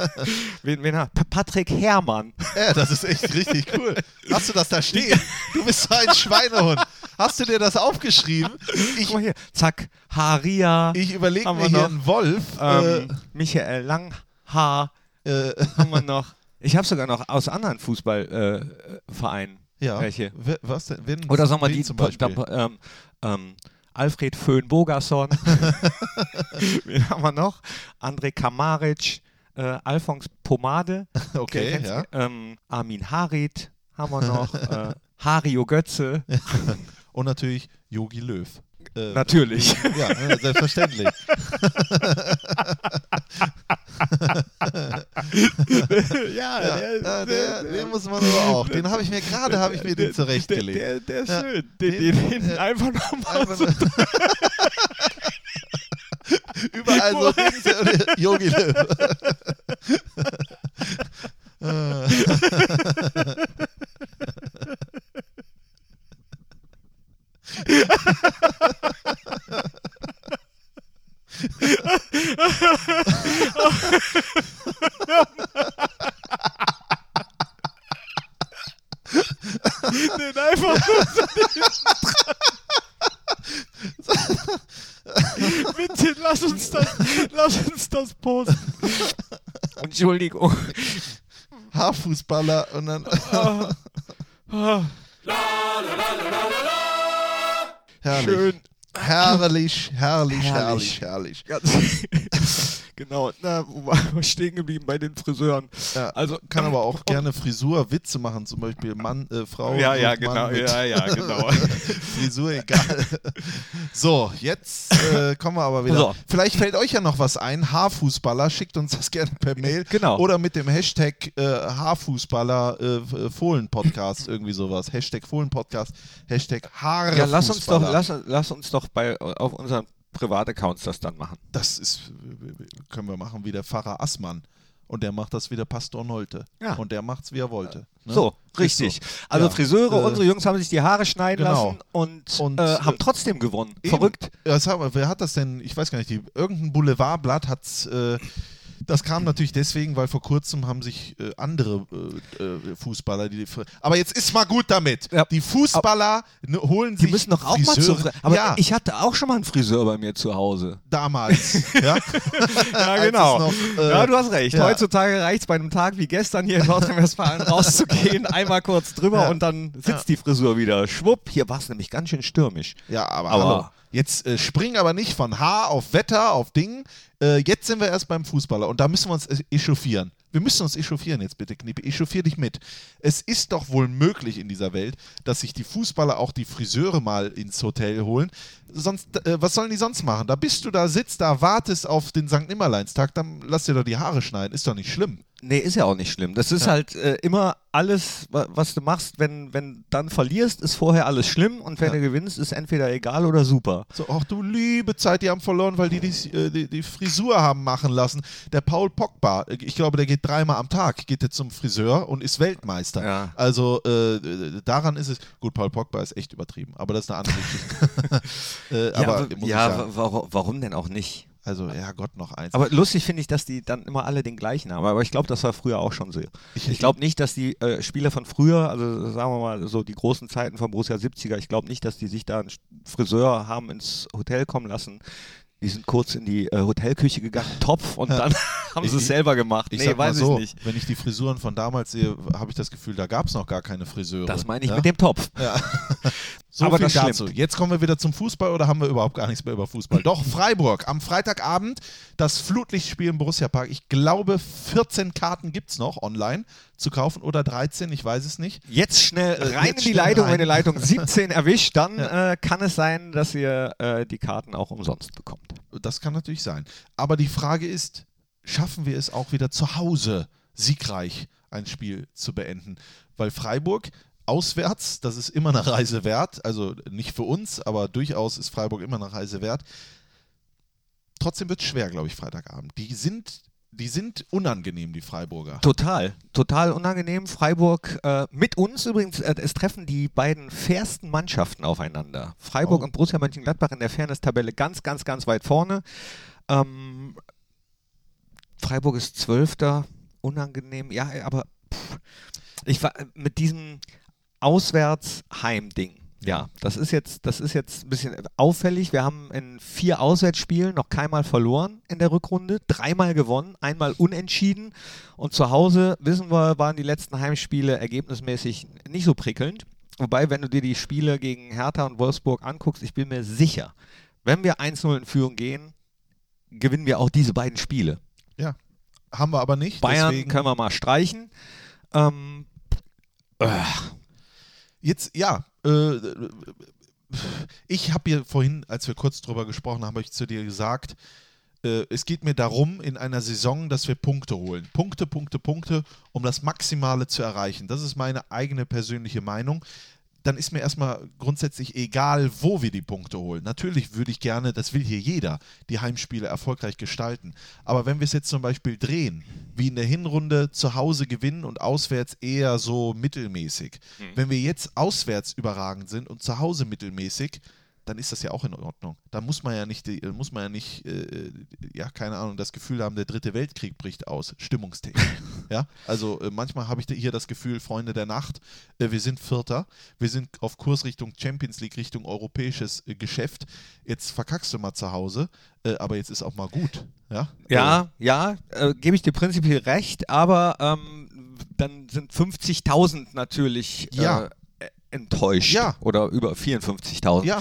wen, wen hat? Pa- Patrick Herrmann. Ja, das ist echt richtig cool. Hast du das da stehen? Du bist so ein Schweinehund. Hast du dir das aufgeschrieben? Ich, Guck mal hier. Zack. Haria. ich überlege mir hier einen Wolf. ähm, Michael Langhaar. äh, äh, Haben wir noch. Ich habe sogar noch aus anderen Fußballvereinen äh, Vereinen ja. welche. Was denn? Wen, Oder sagen wir die zum Beispiel? da- ähm, ähm, Alfred Föhn-Bogerson. Wen haben wir noch? André Kamaric, äh, Alfons Pomade. Okay, Kennst- ja. ähm, Armin Harit haben wir noch. äh, Hario Götze. Und natürlich Yogi Löw. Äh, Natürlich. Ja, äh, selbstverständlich. ja, Ja, äh, der, den muss man aber auch. Den habe ich mir gerade, habe ich mir den zurechtgelegt. Der, der ist Ja. schön. Den, Den- den, äh, einfach nochmal so. Überall so Yogi Löw. Äh. Den einfach so Bitte lass uns das, lass uns das posten. Entschuldigung. Haarfußballer und dann. Ah, herrlich. Schön. Herrlich, herrlich, Herrlich. herrlich, herrlich. Genau. Na, wir stehen geblieben bei den Friseuren? Ja, Also kann aber auch gerne Frisur-Witze machen, zum Beispiel Mann, äh, Frau. Ja, ja, Mann genau. mit Ja, ja, genau. Frisur, egal. So, jetzt äh, kommen wir aber wieder. So. Vielleicht fällt euch ja noch was ein. Haarfußballer, schickt uns das gerne per Mail. Genau. Oder mit dem Hashtag äh, Haarfußballer äh, Fohlen-Podcast, irgendwie sowas. Hashtag Fohlen-Podcast, Hashtag Haarfußballer. Ja, lass uns doch, lass, lass uns doch bei, auf unseren Privataccounts das dann machen. Das ist, können wir machen wie der Pfarrer Assmann. Und der macht das wie der Pastor Nolte. Ja. Und der macht's wie er wollte. Ne? So, richtig. so. Also Ja. Friseure, Äh, unsere Jungs haben sich die Haare schneiden genau. lassen und, Und, äh, äh, haben trotzdem gewonnen. Eben. Verrückt. Ja, das wer hat das denn? Ich weiß gar nicht. Die, irgendein Boulevardblatt hat äh, das kam natürlich deswegen, weil vor kurzem haben sich äh, andere äh, äh, Fußballer, die, aber jetzt ist mal gut damit. Ja. Die Fußballer ne, holen Die sich müssen doch auch mal Friseure- zu Fri- Aber ja, ich hatte auch schon mal einen Friseur bei mir zu Hause. damals. ja? Ja, es noch, äh, ja, du hast recht. Heutzutage reicht es bei einem Tag wie gestern hier in Nordrhein-Westfalen rauszugehen, einmal kurz drüber und dann sitzt die Frisur wieder. Schwupp, hier war es nämlich ganz schön stürmisch. Ja, aber, Aber- hallo. Jetzt äh, springen aber nicht von Haar auf Wetter, auf Ding. Äh, jetzt sind wir erst beim Fußballer und da müssen wir uns echauffieren. Wir müssen uns echauffieren jetzt bitte, Kniepe. Echauffier dich mit. Es ist doch wohl möglich in dieser Welt, dass sich die Fußballer auch die Friseure mal ins Hotel holen. Sonst, äh, was sollen die sonst machen? Da bist du da, sitzt da, wartest auf den St. Nimmerleinstag, dann lass dir doch die Haare schneiden. Ist doch nicht schlimm. Nee, ist ja auch nicht schlimm. Das ist halt äh, immer alles, wa- was du machst, wenn, wenn dann verlierst, ist vorher alles schlimm und wenn Ja. du gewinnst, ist entweder egal oder super. So, ach du liebe Zeit, die haben verloren, weil die die, äh, die die Frisur haben machen lassen. Der Paul Pogba, äh, ich glaube, der geht dreimal am Tag, geht jetzt zum Friseur und ist Weltmeister. Ja. Also äh, daran ist es, gut, Paul Pogba ist echt übertrieben, aber das ist eine andere Geschichte. äh, aber ja, ja warum, warum denn auch nicht? Also ja Gott noch eins. Aber lustig finde ich, dass die dann immer alle den gleichen haben. Aber ich glaube, das war früher auch schon so. Ich- Ich glaube nicht, dass die äh, Spieler von früher, also sagen wir mal so die großen Zeiten von Borussia 70er, ich glaube nicht, dass die sich da einen Friseur haben ins Hotel kommen lassen. Die sind kurz in die äh, Hotelküche gegangen, Topf, und dann haben sie es selber gemacht. ich nee, weiß so, ich nicht. wenn ich die Frisuren von damals sehe, habe ich das Gefühl, da gab es noch gar keine Friseure. Das meine ich ja? mit dem Topf. Ja. So Aber viel das dazu. Jetzt kommen wir wieder zum Fußball oder haben wir überhaupt gar nichts mehr über Fußball? Doch, Freiburg. Am Freitagabend das Flutlichtspiel im Borussia Park. Ich glaube, 14 Karten gibt es noch online zu kaufen oder 13, ich weiß es nicht. Jetzt schnell Äh, rein jetzt in die Leitung. rein. Wenn ihr Leitung 17 erwischt, dann äh, kann es sein, dass ihr äh, die Karten auch umsonst bekommt. Das kann natürlich sein. Aber die Frage ist, schaffen wir es auch wieder zu Hause siegreich ein Spiel zu beenden? Weil Freiburg auswärts, das ist immer eine Reise wert, also nicht für uns, aber durchaus ist Freiburg immer eine Reise wert. Trotzdem wird es schwer, glaube ich, Freitagabend. Die sind die sind unangenehm, die Freiburger. Total, total unangenehm. Freiburg äh, mit uns übrigens, äh, es treffen die beiden fairsten Mannschaften aufeinander. Freiburg Oh. und Borussia Mönchengladbach in der Fairness-Tabelle ganz, ganz, ganz weit vorne. Ähm, Freiburg ist Zwölfter, unangenehm, ja, aber pff, ich war mit diesem Auswärts-Heim-Ding. Ja, das ist jetzt, das ist jetzt ein bisschen auffällig. Wir haben in vier Auswärtsspielen noch keinmal verloren in der Rückrunde, dreimal gewonnen, einmal unentschieden. Und zu Hause, wissen wir, waren die letzten Heimspiele ergebnismäßig nicht so prickelnd. Wobei, wenn du dir die Spiele gegen Hertha und Wolfsburg anguckst, ich bin mir sicher, wenn wir 1-0 in Führung gehen, gewinnen wir auch diese beiden Spiele. Ja. Haben wir aber nicht. Bayern deswegen können wir mal streichen. Ähm, Jetzt, ja, äh, ich habe hier vorhin, als wir kurz drüber gesprochen haben, habe ich zu dir gesagt, äh, es geht mir darum, in einer Saison, dass wir Punkte holen. Punkte, Punkte, Punkte, um das Maximale zu erreichen. Das ist meine eigene persönliche Meinung. Dann ist mir erstmal grundsätzlich egal, wo wir die Punkte holen. Natürlich würde ich gerne, das will hier jeder, die Heimspiele erfolgreich gestalten. Aber wenn wir es jetzt zum Beispiel drehen, wie in der Hinrunde zu Hause gewinnen und auswärts eher so mittelmäßig. Wenn wir jetzt auswärts überragend sind und zu Hause mittelmäßig, dann ist das ja auch in Ordnung. Da muss man ja nicht, die- muss man ja nicht, äh, ja, keine Ahnung, das Gefühl haben, der dritte Weltkrieg bricht aus. Stimmungstechnisch. ja, also äh, manchmal habe ich da hier das Gefühl, Freunde der Nacht, äh, wir sind Vierter, wir sind auf Kurs Richtung Champions League, Richtung europäisches äh, Geschäft. Jetzt verkackst du mal zu Hause, äh, aber jetzt ist auch mal gut. Ja, Ja, ja, äh, gebe ich dir prinzipiell recht, aber ähm, dann sind 50.000 natürlich Ja. äh, enttäuscht. Ja. Oder über 54.000. Ja.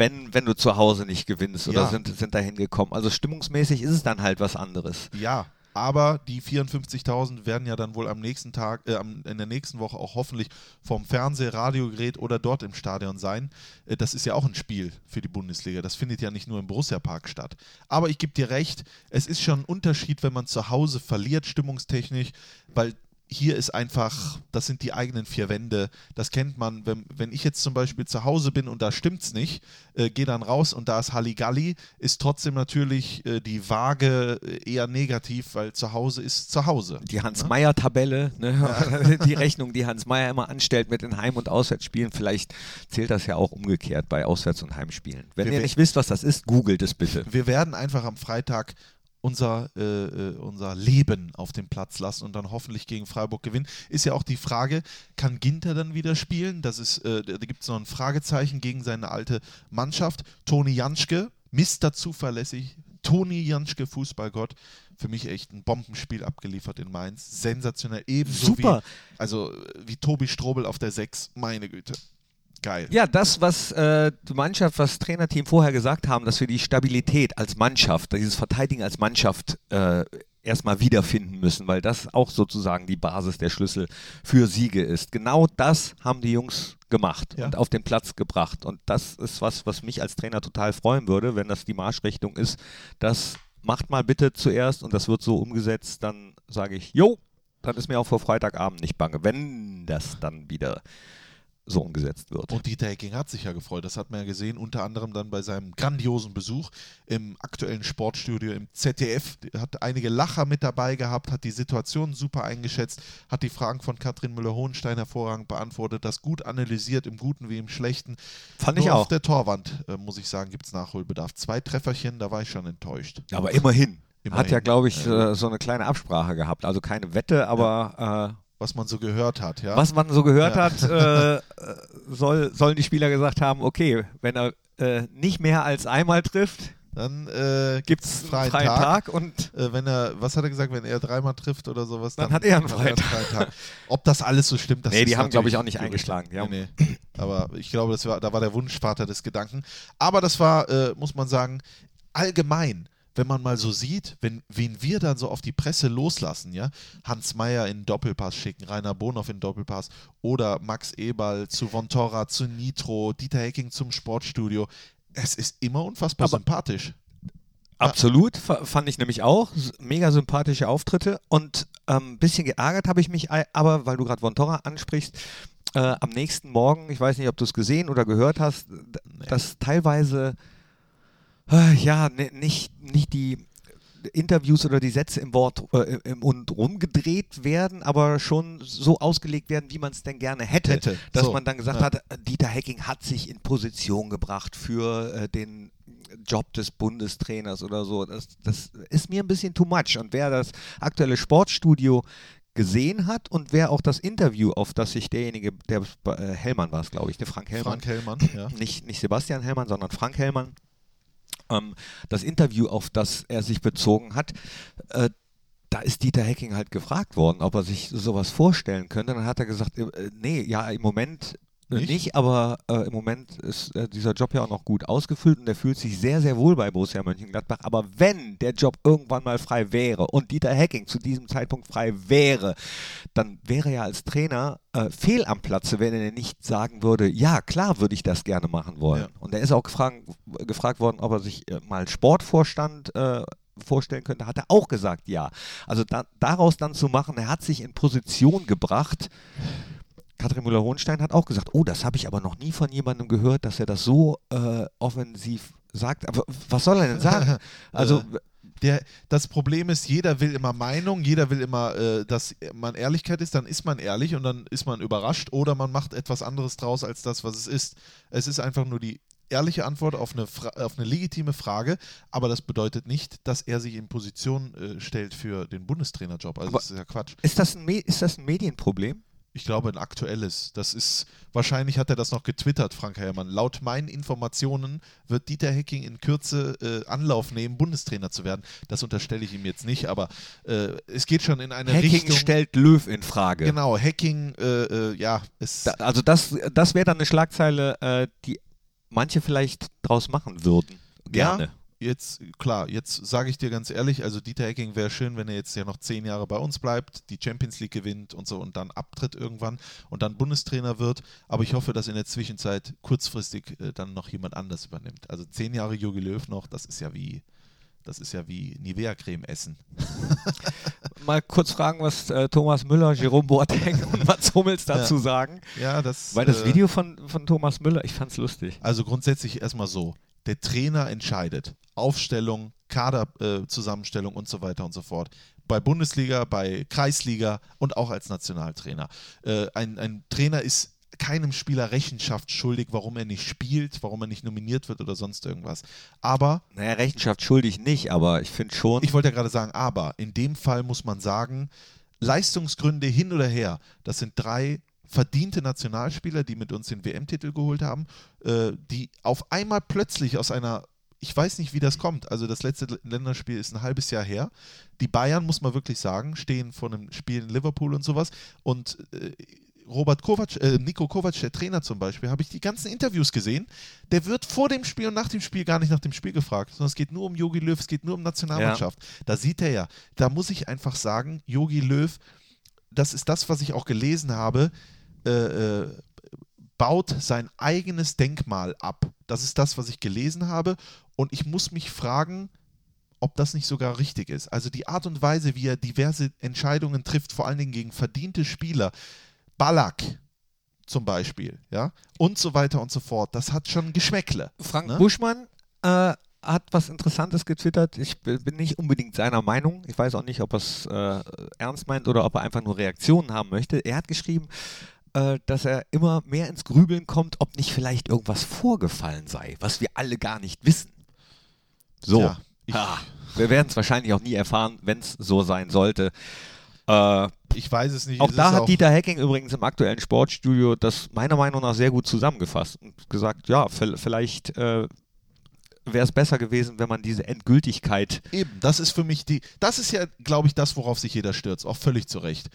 Wenn, wenn du zu Hause nicht gewinnst oder Ja. sind, sind da hingekommen. Also stimmungsmäßig ist es dann halt was anderes. Ja, aber die 54.000 werden ja dann wohl am nächsten Tag, äh, in der nächsten Woche auch hoffentlich vom Fernseher, Radiogerät oder dort im Stadion sein. Äh, das ist ja auch ein Spiel für die Bundesliga. Das findet ja nicht nur im Borussia-Park statt. Aber ich gebe dir recht, es ist schon ein Unterschied, wenn man zu Hause verliert, stimmungstechnisch, weil hier ist einfach, das sind die eigenen vier Wände. Das kennt man, wenn, wenn ich jetzt zum Beispiel zu Hause bin und da stimmt's nicht, äh, gehe dann raus und da ist Halligalli, ist trotzdem natürlich äh, die Waage äh, eher negativ, weil zu Hause ist zu Hause. Die Hans-Meyer-Tabelle, ne? die Rechnung, die Hans Meyer immer anstellt mit den Heim- und Auswärtsspielen, vielleicht zählt das ja auch umgekehrt bei Auswärts- und Heimspielen. Wenn Wir- ihr nicht wisst, was das ist, googelt es bitte. Wir werden einfach am Freitag unser, äh, äh, unser Leben auf dem Platz lassen und dann hoffentlich gegen Freiburg gewinnen. Ist ja auch die Frage, kann Ginter dann wieder spielen? Das ist, äh, da gibt es noch ein Fragezeichen gegen seine alte Mannschaft. Toni Janschke, Mr. zuverlässig. Toni Janschke, Fußballgott. Für mich echt ein Bombenspiel abgeliefert in Mainz. Sensationell. Ebenso Super. wie, also, wie Tobi Strobel auf der 6. Meine Güte. Geil. Ja, das, was äh, die Mannschaft, was das Trainerteam vorher gesagt haben, dass wir die Stabilität als Mannschaft, dieses Verteidigen als Mannschaft äh, erstmal wiederfinden müssen, weil das auch sozusagen die Basis der Schlüssel für Siege ist. Genau das haben die Jungs gemacht Ja. und auf den Platz gebracht. Und das ist was, was mich als Trainer total freuen würde, wenn das die Marschrichtung ist. Das macht mal bitte zuerst und das wird so umgesetzt, dann sage ich, jo, dann ist mir auch vor Freitagabend nicht bange, wenn das dann wieder so umgesetzt wird. Und Dieter Hecking hat sich ja gefreut. Das hat man ja gesehen, unter anderem dann bei seinem grandiosen Besuch im aktuellen Sportstudio im ZDF. Hat einige Lacher mit dabei gehabt, hat die Situation super eingeschätzt, hat die Fragen von Katrin Müller-Hohenstein hervorragend beantwortet, das gut analysiert, im Guten wie im Schlechten. Fand Nur ich auf auch. der Torwand, äh, muss ich sagen, gibt es Nachholbedarf. Zwei Trefferchen, da war ich schon enttäuscht. Aber immerhin. Immerhin. Hat ja, glaube ich, äh, so eine kleine Absprache gehabt. Also keine Wette, aber Was man so gehört hat, ja. was man so gehört Ja. hat, äh, äh, soll, sollen die Spieler gesagt haben, okay, wenn er äh, nicht mehr als einmal trifft, Dann äh, gibt es einen freien Tag. und Äh, wenn er, was hat er gesagt, wenn er dreimal trifft oder sowas, Dann hat er einen freien Tag. Ob das alles so stimmt, das Nee, die ist haben, glaube ich, auch nicht eingeschlagen. Die nee, nee. Aber ich glaube, das war, da war der Wunschvater des Gedanken. Aber das war, äh, muss man sagen, allgemein, wenn man mal so sieht, wenn, wen wir dann so auf die Presse loslassen, ja, Hans Meyer in Doppelpass schicken, Rainer Bonhoff in Doppelpass oder Max Eberl zu Vontora, zu Nitro, Dieter Hecking zum Sportstudio. Es ist immer unfassbar Aber- sympathisch. Absolut, fa- fand ich nämlich auch. Mega sympathische Auftritte. Und ein ähm, bisschen geärgert habe ich mich aber, weil du gerade Von Torra ansprichst, äh, am nächsten Morgen, ich weiß nicht, ob du es gesehen oder gehört hast, d- dass teilweise, ja, ne, nicht, nicht die, Interviews oder die Sätze im Wort äh, im Mund rumgedreht werden, aber schon so ausgelegt werden, wie man es denn gerne hätte. Hätte, Dass so, man dann gesagt ja. hat, Dieter Hecking hat sich in Position gebracht für äh, den Job des Bundestrainers oder so. Das, das ist mir ein bisschen too much. Und wer das aktuelle Sportstudio gesehen hat und wer auch das Interview, auf das sich derjenige, der äh, Hellmann war es, glaube ich, der Frank Hellmann, Frank Hellmann, ja. nicht, nicht Sebastian Hellmann, sondern Frank Hellmann, ähm, das Interview, auf das er sich bezogen hat, äh, da ist Dieter Hecking halt gefragt worden, ob er sich sowas vorstellen könnte. Dann hat er gesagt, äh, nee, ja, im Moment äh, Nicht? nicht, aber äh, im Moment ist äh, dieser Job ja auch noch gut ausgefüllt und er fühlt sich sehr, sehr wohl bei Borussia Mönchengladbach. Aber wenn der Job irgendwann mal frei wäre und Dieter Hecking zu diesem Zeitpunkt frei wäre, dann wäre er als Trainer äh, fehl am Platze, wenn er nicht sagen würde, ja, klar würde ich das gerne machen wollen. Ja. Und er ist auch gefragt, gefragt worden, ob er sich äh, mal Sportvorstand äh, vorstellen könnte, hat er auch gesagt, ja. Also da, daraus dann zu machen, er hat sich in Position gebracht. Katrin Müller-Hohenstein hat auch gesagt, oh, das habe ich aber noch nie von jemandem gehört, dass er das so äh, offensiv sagt. Aber was soll er denn sagen? Also Der, das Problem ist, jeder will immer Meinung, jeder will immer, äh, dass man Ehrlichkeit ist, dann ist man ehrlich und dann ist man überrascht oder man macht etwas anderes draus als das, was es ist. Es ist einfach nur die ehrliche Antwort auf eine, Fra auf eine legitime Frage, aber das bedeutet nicht, dass er sich in Position äh, stellt für den Bundestrainerjob. Also Aber- das ist ja Quatsch. ist das ein, Me ist das ein Medienproblem? Ich glaube, ein aktuelles. Das ist, wahrscheinlich hat er das noch getwittert, Frank Hellmann. Laut meinen Informationen wird Dieter Hecking in Kürze äh, Anlauf nehmen, Bundestrainer zu werden. Das unterstelle ich ihm jetzt nicht, aber äh, es geht schon in eine Hacking Richtung. stellt Löw in Frage. Genau, Hacking, äh, äh, ja, Da, also das, das wäre dann eine Schlagzeile, äh, die manche vielleicht draus machen würden. Gerne. Ja, jetzt, klar, jetzt sage ich dir ganz ehrlich, also Dieter Hecking wäre schön, wenn er jetzt ja noch zehn Jahre bei uns bleibt, die Champions League gewinnt und so und dann abtritt irgendwann und dann Bundestrainer wird. Aber ich hoffe, dass in der Zwischenzeit kurzfristig äh, dann noch jemand anders übernimmt. Also zehn Jahre Jogi Löw noch, das ist ja wie, das ist ja wie Nivea-Creme essen. Mal kurz fragen, was äh, Thomas Müller, Jerome Boateng und Mats Hummels dazu sagen. Ja, das. Weil das äh, Video von, von Thomas Müller, ich fand's lustig. Also grundsätzlich erstmal so. Der Trainer entscheidet. Aufstellung, Kaderzusammenstellung äh, und so weiter und so fort. Bei Bundesliga, bei Kreisliga und auch als Nationaltrainer. Äh, ein, ein Trainer ist keinem Spieler Rechenschaft schuldig, warum er nicht spielt, warum er nicht nominiert wird oder sonst irgendwas. Aber, Naja, Rechenschaft schuldig nicht, aber ich finde schon. ich wollte ja gerade sagen, aber in dem Fall muss man sagen, Leistungsgründe hin oder her, das sind drei verdiente Nationalspieler, die mit uns den WM-Titel geholt haben, äh, die auf einmal plötzlich aus einer, ich weiß nicht, wie das kommt, also das letzte Länderspiel ist ein halbes Jahr her. Die Bayern, muss man wirklich sagen, stehen vor einem Spiel in Liverpool und sowas und äh, Robert Kovac, äh, Nico Kovac, der Trainer zum Beispiel, habe ich die ganzen Interviews gesehen. Der wird vor dem Spiel und nach dem Spiel gar nicht nach dem Spiel gefragt, sondern es geht nur um Yogi Löw, es geht nur um Nationalmannschaft. Da sieht er ja, da muss ich einfach sagen, Yogi Löw, das ist das, was ich auch gelesen habe, äh, äh, baut sein eigenes Denkmal ab. Das ist das, was ich gelesen habe. Und ich muss mich fragen, ob das nicht sogar richtig ist. Also die Art und Weise, wie er diverse Entscheidungen trifft, vor allen Dingen gegen verdiente Spieler, Ballack zum Beispiel, ja, und so weiter und so fort, das hat schon Geschmäckle. Frank ne? Buschmann äh, hat was Interessantes getwittert. Ich bin nicht unbedingt seiner Meinung. Ich weiß auch nicht, ob er es äh, ernst meint oder ob er einfach nur Reaktionen haben möchte. Er hat geschrieben, dass er immer mehr ins Grübeln kommt, ob nicht vielleicht irgendwas vorgefallen sei, was wir alle gar nicht wissen. So. Ja, ich- wir werden es wahrscheinlich auch nie erfahren, wenn es so sein sollte. Äh, Ich weiß es nicht. auch es da hat Dieter Hecking übrigens im aktuellen Sportstudio das meiner Meinung nach sehr gut zusammengefasst und gesagt, ja, vielleicht äh, wäre es besser gewesen, wenn man diese Endgültigkeit Eben, das ist für mich die, das ist ja, glaube ich, das, worauf sich jeder stürzt, auch völlig zu Recht.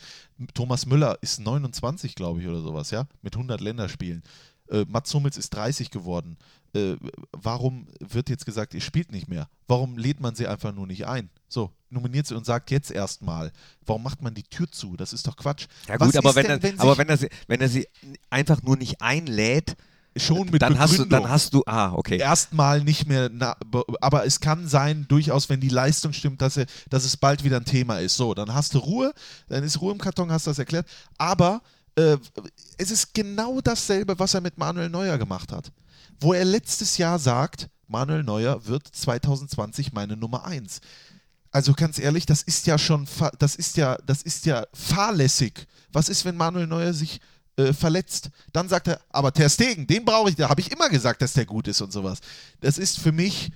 Thomas Müller ist 29, glaube ich, oder sowas, ja, mit 100 Länderspielen. Äh, Mats Hummels ist 30 geworden. Äh, warum wird jetzt gesagt, ihr spielt nicht mehr? Warum lädt man sie einfach nur nicht ein? So, nominiert sie und sagt jetzt erstmal. Warum macht man die Tür zu? Das ist doch Quatsch. Ja gut, aber wenn, denn, er, aber wenn er sie, wenn er sie einfach nur nicht einlädt, schon mit dann hast du, Begründung dann hast du, ah, okay. erstmal nicht mehr, na, be- aber es kann sein, durchaus, wenn die Leistung stimmt, dass, er, dass es bald wieder ein Thema ist. So, dann hast du Ruhe, dann ist Ruhe im Karton, hast du das erklärt. Aber äh, es ist genau dasselbe, was er mit Manuel Neuer gemacht hat. Wo er letztes Jahr sagt, Manuel Neuer wird 2020 meine Nummer 1. also ganz ehrlich, das ist ja schon, das ist ja, das ist ja fahrlässig. Was ist, wenn Manuel Neuer sich äh, verletzt? Dann sagt er, aber Ter Stegen, den brauche ich, da habe ich immer gesagt, dass der gut ist und sowas. Das ist für mich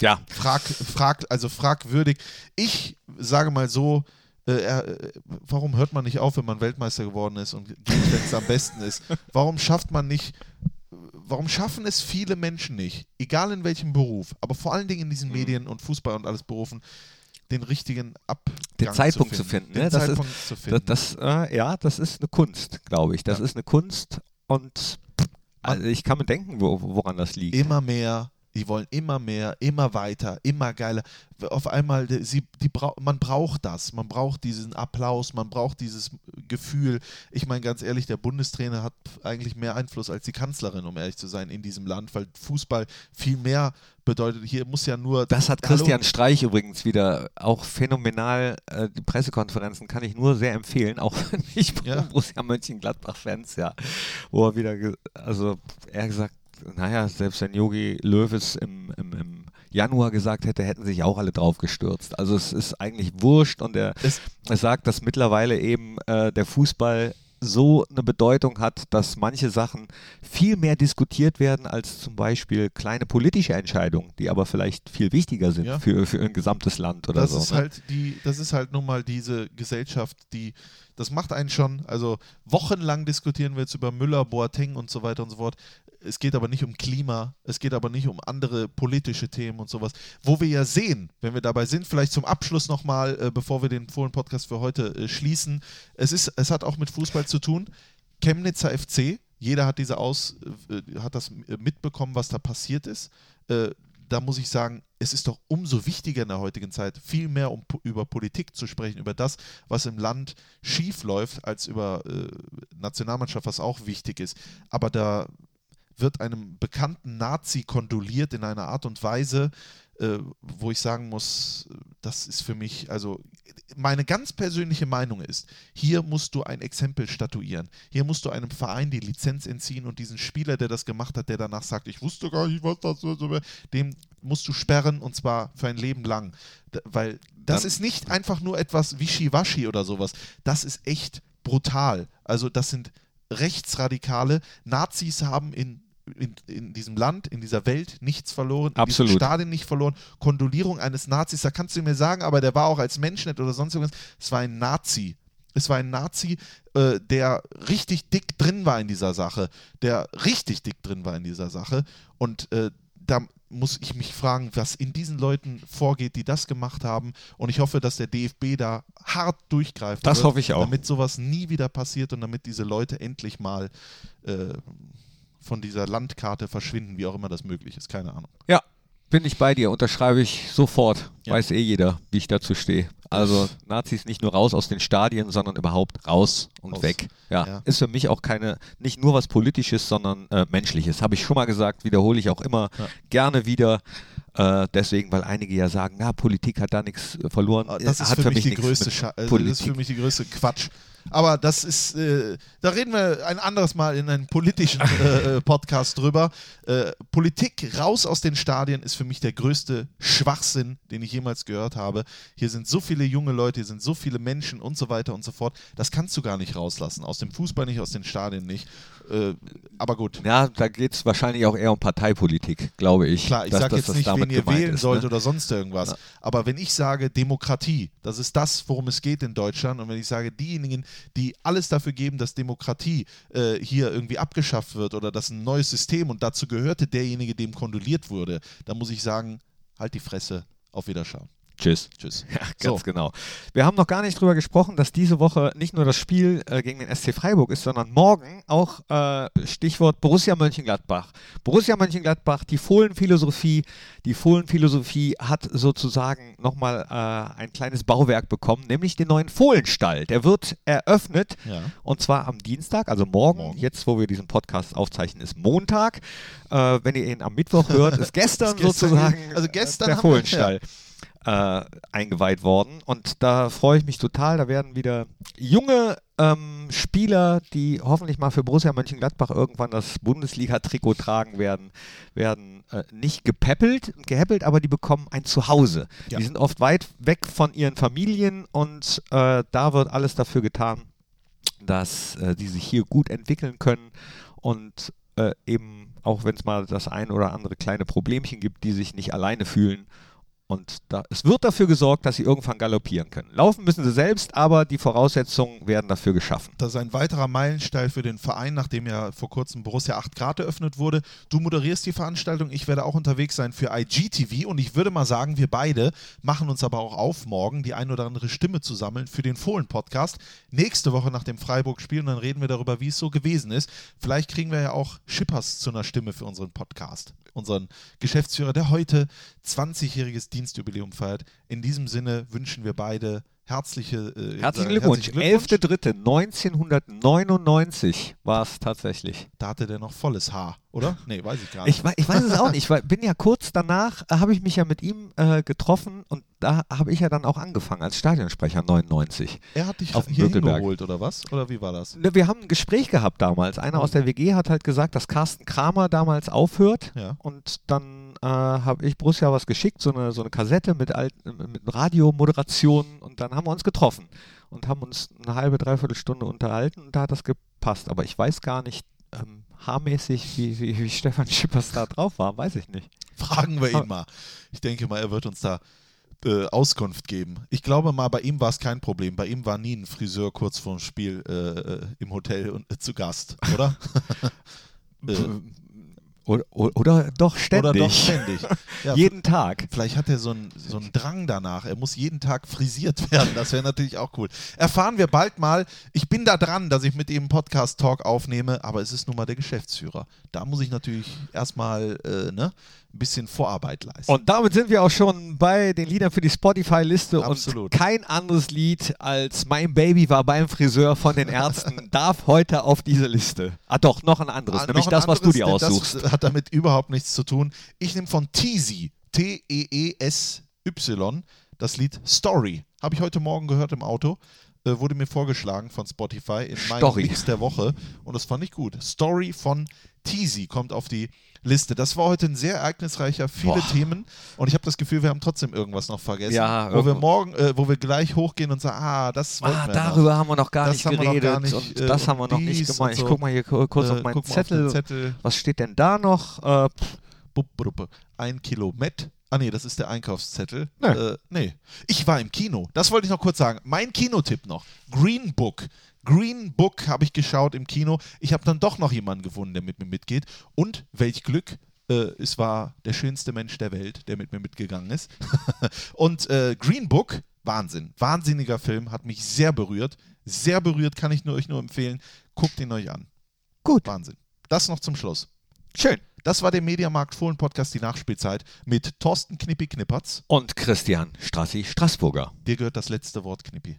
Ja, frag, frag, also fragwürdig. Ich sage mal so, äh, äh, warum hört man nicht auf, wenn man Weltmeister geworden ist und wenn es am besten ist? Warum schafft man nicht, warum schaffen es viele Menschen nicht, egal in welchem Beruf, aber vor allen Dingen in Mhm. diesen Medien und Fußball und alles Berufen, den richtigen Abgang den Zeitpunkt zu finden. Den ne? das Zeitpunkt ist, zu finden. Das, das, äh, ja, das ist eine Kunst, glaube ich. Das Ja. ist eine Kunst und also ich kann mir denken, wo, woran das liegt. immer mehr, die wollen immer mehr, immer weiter, immer geiler. Auf einmal, sie, die man braucht das, man braucht diesen Applaus, man braucht dieses Gefühl. Ich meine ganz ehrlich, der Bundestrainer hat eigentlich mehr Einfluss als die Kanzlerin, um ehrlich zu sein, in diesem Land, weil Fußball viel mehr bedeutet. Hier muss ja nur. Das hat Hallo? Christian Streich übrigens wieder auch phänomenal. Äh, die Pressekonferenzen kann ich nur sehr empfehlen, auch nicht Ja. Borussia Mönchengladbach-Fans, ja. Wo er wieder, also er gesagt, naja, selbst wenn Yogi Löw es im, im, im Januar gesagt hätte, hätten sich auch alle drauf gestürzt. Also es ist eigentlich wurscht und er, er sagt, dass mittlerweile eben äh, der Fußball so eine Bedeutung hat, dass manche Sachen viel mehr diskutiert werden als zum Beispiel kleine politische Entscheidungen, die aber vielleicht viel wichtiger sind Ja. für, für ein gesamtes Land oder das so. ist ne? halt die, das ist halt nun mal diese Gesellschaft, die, das macht einen schon, also wochenlang diskutieren wir jetzt über Müller, Boateng und so weiter und so fort. Es geht aber nicht um Klima, es geht aber nicht um andere politische Themen und sowas. Wo wir ja sehen, wenn wir dabei sind, vielleicht zum Abschluss nochmal, äh, bevor wir den Fohlen-Podcast für heute äh, schließen, es, ist, es hat auch mit Fußball zu tun. Chemnitzer FC, jeder hat diese Aus, äh, hat das äh, mitbekommen, was da passiert ist. Äh, da muss ich sagen, es ist doch umso wichtiger in der heutigen Zeit, viel mehr um, über Politik zu sprechen, über das, was im Land schief läuft, als über äh, Nationalmannschaft, was auch wichtig ist. Aber da wird einem bekannten Nazi kondoliert in einer Art und Weise, äh, wo ich sagen muss, das ist für mich, also meine ganz persönliche Meinung ist, hier musst du ein Exempel statuieren. Hier musst du einem Verein die Lizenz entziehen und diesen Spieler, der das gemacht hat, der danach sagt, ich wusste gar nicht, was das so dem musst du sperren und zwar für ein Leben lang. D weil das Dann- ist nicht einfach nur etwas Wischiwaschi oder sowas. Das ist echt brutal. Also das sind Rechtsradikale. Nazis haben in in, in diesem Land, in dieser Welt nichts verloren, in Absolut. diesem Stadion nicht verloren. Kondolierung eines Nazis, da kannst du mir sagen, aber der war auch als Mensch nicht oder sonst irgendwas. Es war ein Nazi. Es war ein Nazi, äh, der richtig dick drin war in dieser Sache. Der richtig dick drin war in dieser Sache. Und äh, da muss ich mich fragen, was in diesen Leuten vorgeht, die das gemacht haben. Und ich hoffe, dass der DFB da hart durchgreift. Das wird, hoffe ich auch. Damit sowas nie wieder passiert und damit diese Leute endlich mal äh, von dieser Landkarte verschwinden, wie auch immer das möglich ist. Keine Ahnung. Ja, bin ich bei dir, unterschreibe ich sofort. Ja. Weiß eh jeder, wie ich dazu stehe. Also Nazis nicht nur raus aus den Stadien, sondern überhaupt raus und Raus. weg. Ja, Ja. ist für mich auch keine, nicht nur was Politisches, sondern äh, Menschliches. Habe ich schon mal gesagt, wiederhole ich auch immer Ja. gerne wieder. Äh, deswegen, weil einige ja sagen, na, Politik hat da nichts verloren. Ah, Das Äh, ist hat für, mich die nichts Scha also das ist Politik. für mich die größte Quatsch. Aber das ist, äh, da reden wir ein anderes Mal in einem politischen äh, äh, Podcast drüber. Äh, Politik raus aus den Stadien ist für mich der größte Schwachsinn, den ich jemals gehört habe. Hier sind so viele junge Leute, hier sind so viele Menschen und so weiter und so fort. Das kannst du gar nicht rauslassen. Aus dem Fußball nicht, aus den Stadien nicht. Äh, aber gut. Ja, da geht es wahrscheinlich auch eher um Parteipolitik, glaube ich. Klar, ich sage jetzt das nicht, wen ihr wählen ist, sollt ne? oder sonst irgendwas. Ja. Aber wenn ich sage Demokratie, das ist das, worum es geht in Deutschland. Und wenn ich sage, diejenigen, die alles dafür geben, dass Demokratie äh, hier irgendwie abgeschafft wird oder dass ein neues System und dazu gehörte derjenige, dem kondoliert wurde, dann muss ich sagen, halt die Fresse, auf Wiederschauen. Tschüss. Tschüss. Ja, ganz So. genau. Wir haben noch gar nicht drüber gesprochen, dass diese Woche nicht nur das Spiel äh, gegen den SC Freiburg ist, sondern morgen auch äh, Stichwort Borussia Mönchengladbach. Borussia Mönchengladbach, die Fohlenphilosophie. Die Fohlenphilosophie hat sozusagen nochmal äh, ein kleines Bauwerk bekommen, nämlich den neuen Fohlenstall. Der wird eröffnet Ja. und zwar am Dienstag, also morgen, Morgen. jetzt wo wir diesen Podcast aufzeichnen, ist Montag. Äh, wenn ihr ihn am Mittwoch hört, ist gestern, Ist gestern- sozusagen also gestern der haben wir- Fohlenstall äh, eingeweiht worden. Und da freue ich mich total. Da werden wieder junge ähm, Spieler, die hoffentlich mal für Borussia Mönchengladbach irgendwann das Bundesliga-Trikot tragen werden, werden äh, nicht gepäppelt, gehäppelt, aber die bekommen ein Zuhause. Ja. Die sind oft weit weg von ihren Familien und äh, da wird alles dafür getan, dass äh, die sich hier gut entwickeln können und äh, eben auch wenn es mal das ein oder andere kleine Problemchen gibt, die sich nicht alleine fühlen. Und da, es wird dafür gesorgt, dass sie irgendwann galoppieren können. Laufen müssen sie selbst, aber die Voraussetzungen werden dafür geschaffen. Das ist ein weiterer Meilenstein für den Verein, nachdem ja vor kurzem Borussia 8 Grad eröffnet wurde. Du moderierst die Veranstaltung, ich werde auch unterwegs sein für IGTV und ich würde mal sagen, wir beide machen uns aber auch auf, morgen die ein oder andere Stimme zu sammeln für den Fohlen-Podcast. Nächste Woche nach dem Freiburg-Spiel und dann reden wir darüber, wie es so gewesen ist. Vielleicht kriegen wir ja auch Schippers zu einer Stimme für unseren Podcast. Unseren Geschäftsführer, der heute 20-jähriges Dienstjubiläum feiert. In diesem Sinne wünschen wir beide herzliche, äh, Herzlichen Glückwunsch. herzlichen 11.3.1999 war es tatsächlich. Da hatte der noch volles Haar, oder? Nee, weiß ich gar nicht. Ich, ich weiß es auch nicht. Ich war, bin ja kurz danach, äh, habe ich mich ja mit ihm äh, getroffen und da habe ich ja dann auch angefangen als Stadionsprecher 99. er hat dich auf hier hingeholt, oder was? Oder wie war das? Ne, Wir haben ein Gespräch gehabt damals. Einer aus der WG hat halt gesagt, dass Carsten Kramer damals aufhört. Ja. Und dann äh, habe ich Borussia was geschickt, so eine, so eine Kassette mit, alten, mit Radiomoderationen. Und dann haben wir uns getroffen und haben uns eine halbe, dreiviertel Stunde unterhalten. Und da hat das gepasst. Aber ich weiß gar nicht ähm, haarmäßig, wie, wie, wie Stefan Schippers da drauf war. Weiß ich nicht. Fragen wir ihn mal. Ich denke mal, er wird uns da äh, Auskunft geben. Ich glaube mal, bei ihm war es kein Problem. Bei ihm war nie ein Friseur kurz vorm Spiel äh, äh, im Hotel und, äh, zu Gast, oder? Oder, oder, doch ständig. oder doch ständig. Ja, Jeden Tag. Vielleicht hat er so einen so einen Drang danach. Er muss jeden Tag frisiert werden. Das wäre natürlich auch cool. Erfahren wir bald mal. Ich bin da dran, dass ich mit ihm Podcast-Talk aufnehme, aber es ist nun mal der Geschäftsführer. Da muss ich natürlich erstmal äh, ne, ein bisschen Vorarbeit leisten. Und damit sind wir auch schon bei den Liedern für die Spotify-Liste. Absolut. Und kein anderes Lied als Mein Baby war beim Friseur von den Ärzten darf heute auf diese Liste. Ah, doch, noch ein anderes. Ah, nämlich das, was du anderes, dir aussuchst. Das hat damit überhaupt nichts zu tun. Ich nehme von Teasy, T-E-E-S-Y, das Lied Story. Habe ich heute Morgen gehört im Auto. Äh, wurde mir vorgeschlagen von Spotify in meinem Story. Mix der Woche. Und das fand ich gut. Story von Teasy kommt auf die Liste. Das war heute ein sehr ereignisreicher, viele Boah. Themen. Und ich habe das Gefühl, wir haben trotzdem irgendwas noch vergessen. Ja, wo wir irgendwo- morgen, äh, wo wir gleich hochgehen und sagen, ah, das wollten Ah, wir darüber noch. haben wir noch gar Das nicht wir geredet gar nicht, und äh, das und haben wir noch nicht gemacht. und Ich so. guck mal hier ku- kurz Äh, auf meinen Zettel. Auf Zettel. Was steht denn da noch? Äh. Ein Kilo Met. Ah nee, das ist der Einkaufszettel. Nee. Äh, nee. Ich war im Kino. Das wollte ich noch kurz sagen. Mein Kinotipp noch. Green Book. Green Book habe ich geschaut im Kino. Ich habe dann doch noch jemanden gefunden, der mit mir mitgeht. Und welch Glück. Äh, es war der schönste Mensch der Welt, der mit mir mitgegangen ist. Und äh, Green Book, Wahnsinn. Wahnsinniger Film, hat mich sehr berührt. Sehr berührt, kann ich nur, euch nur empfehlen. Guckt ihn euch an. Gut. Wahnsinn. Das noch zum Schluss. schön. Das war der Mediamarkt Fohlen Podcast, die Nachspielzeit mit Thorsten Knippi Knippertz. Und Christian Strassi Straßburger. Dir gehört das letzte Wort, Knippi.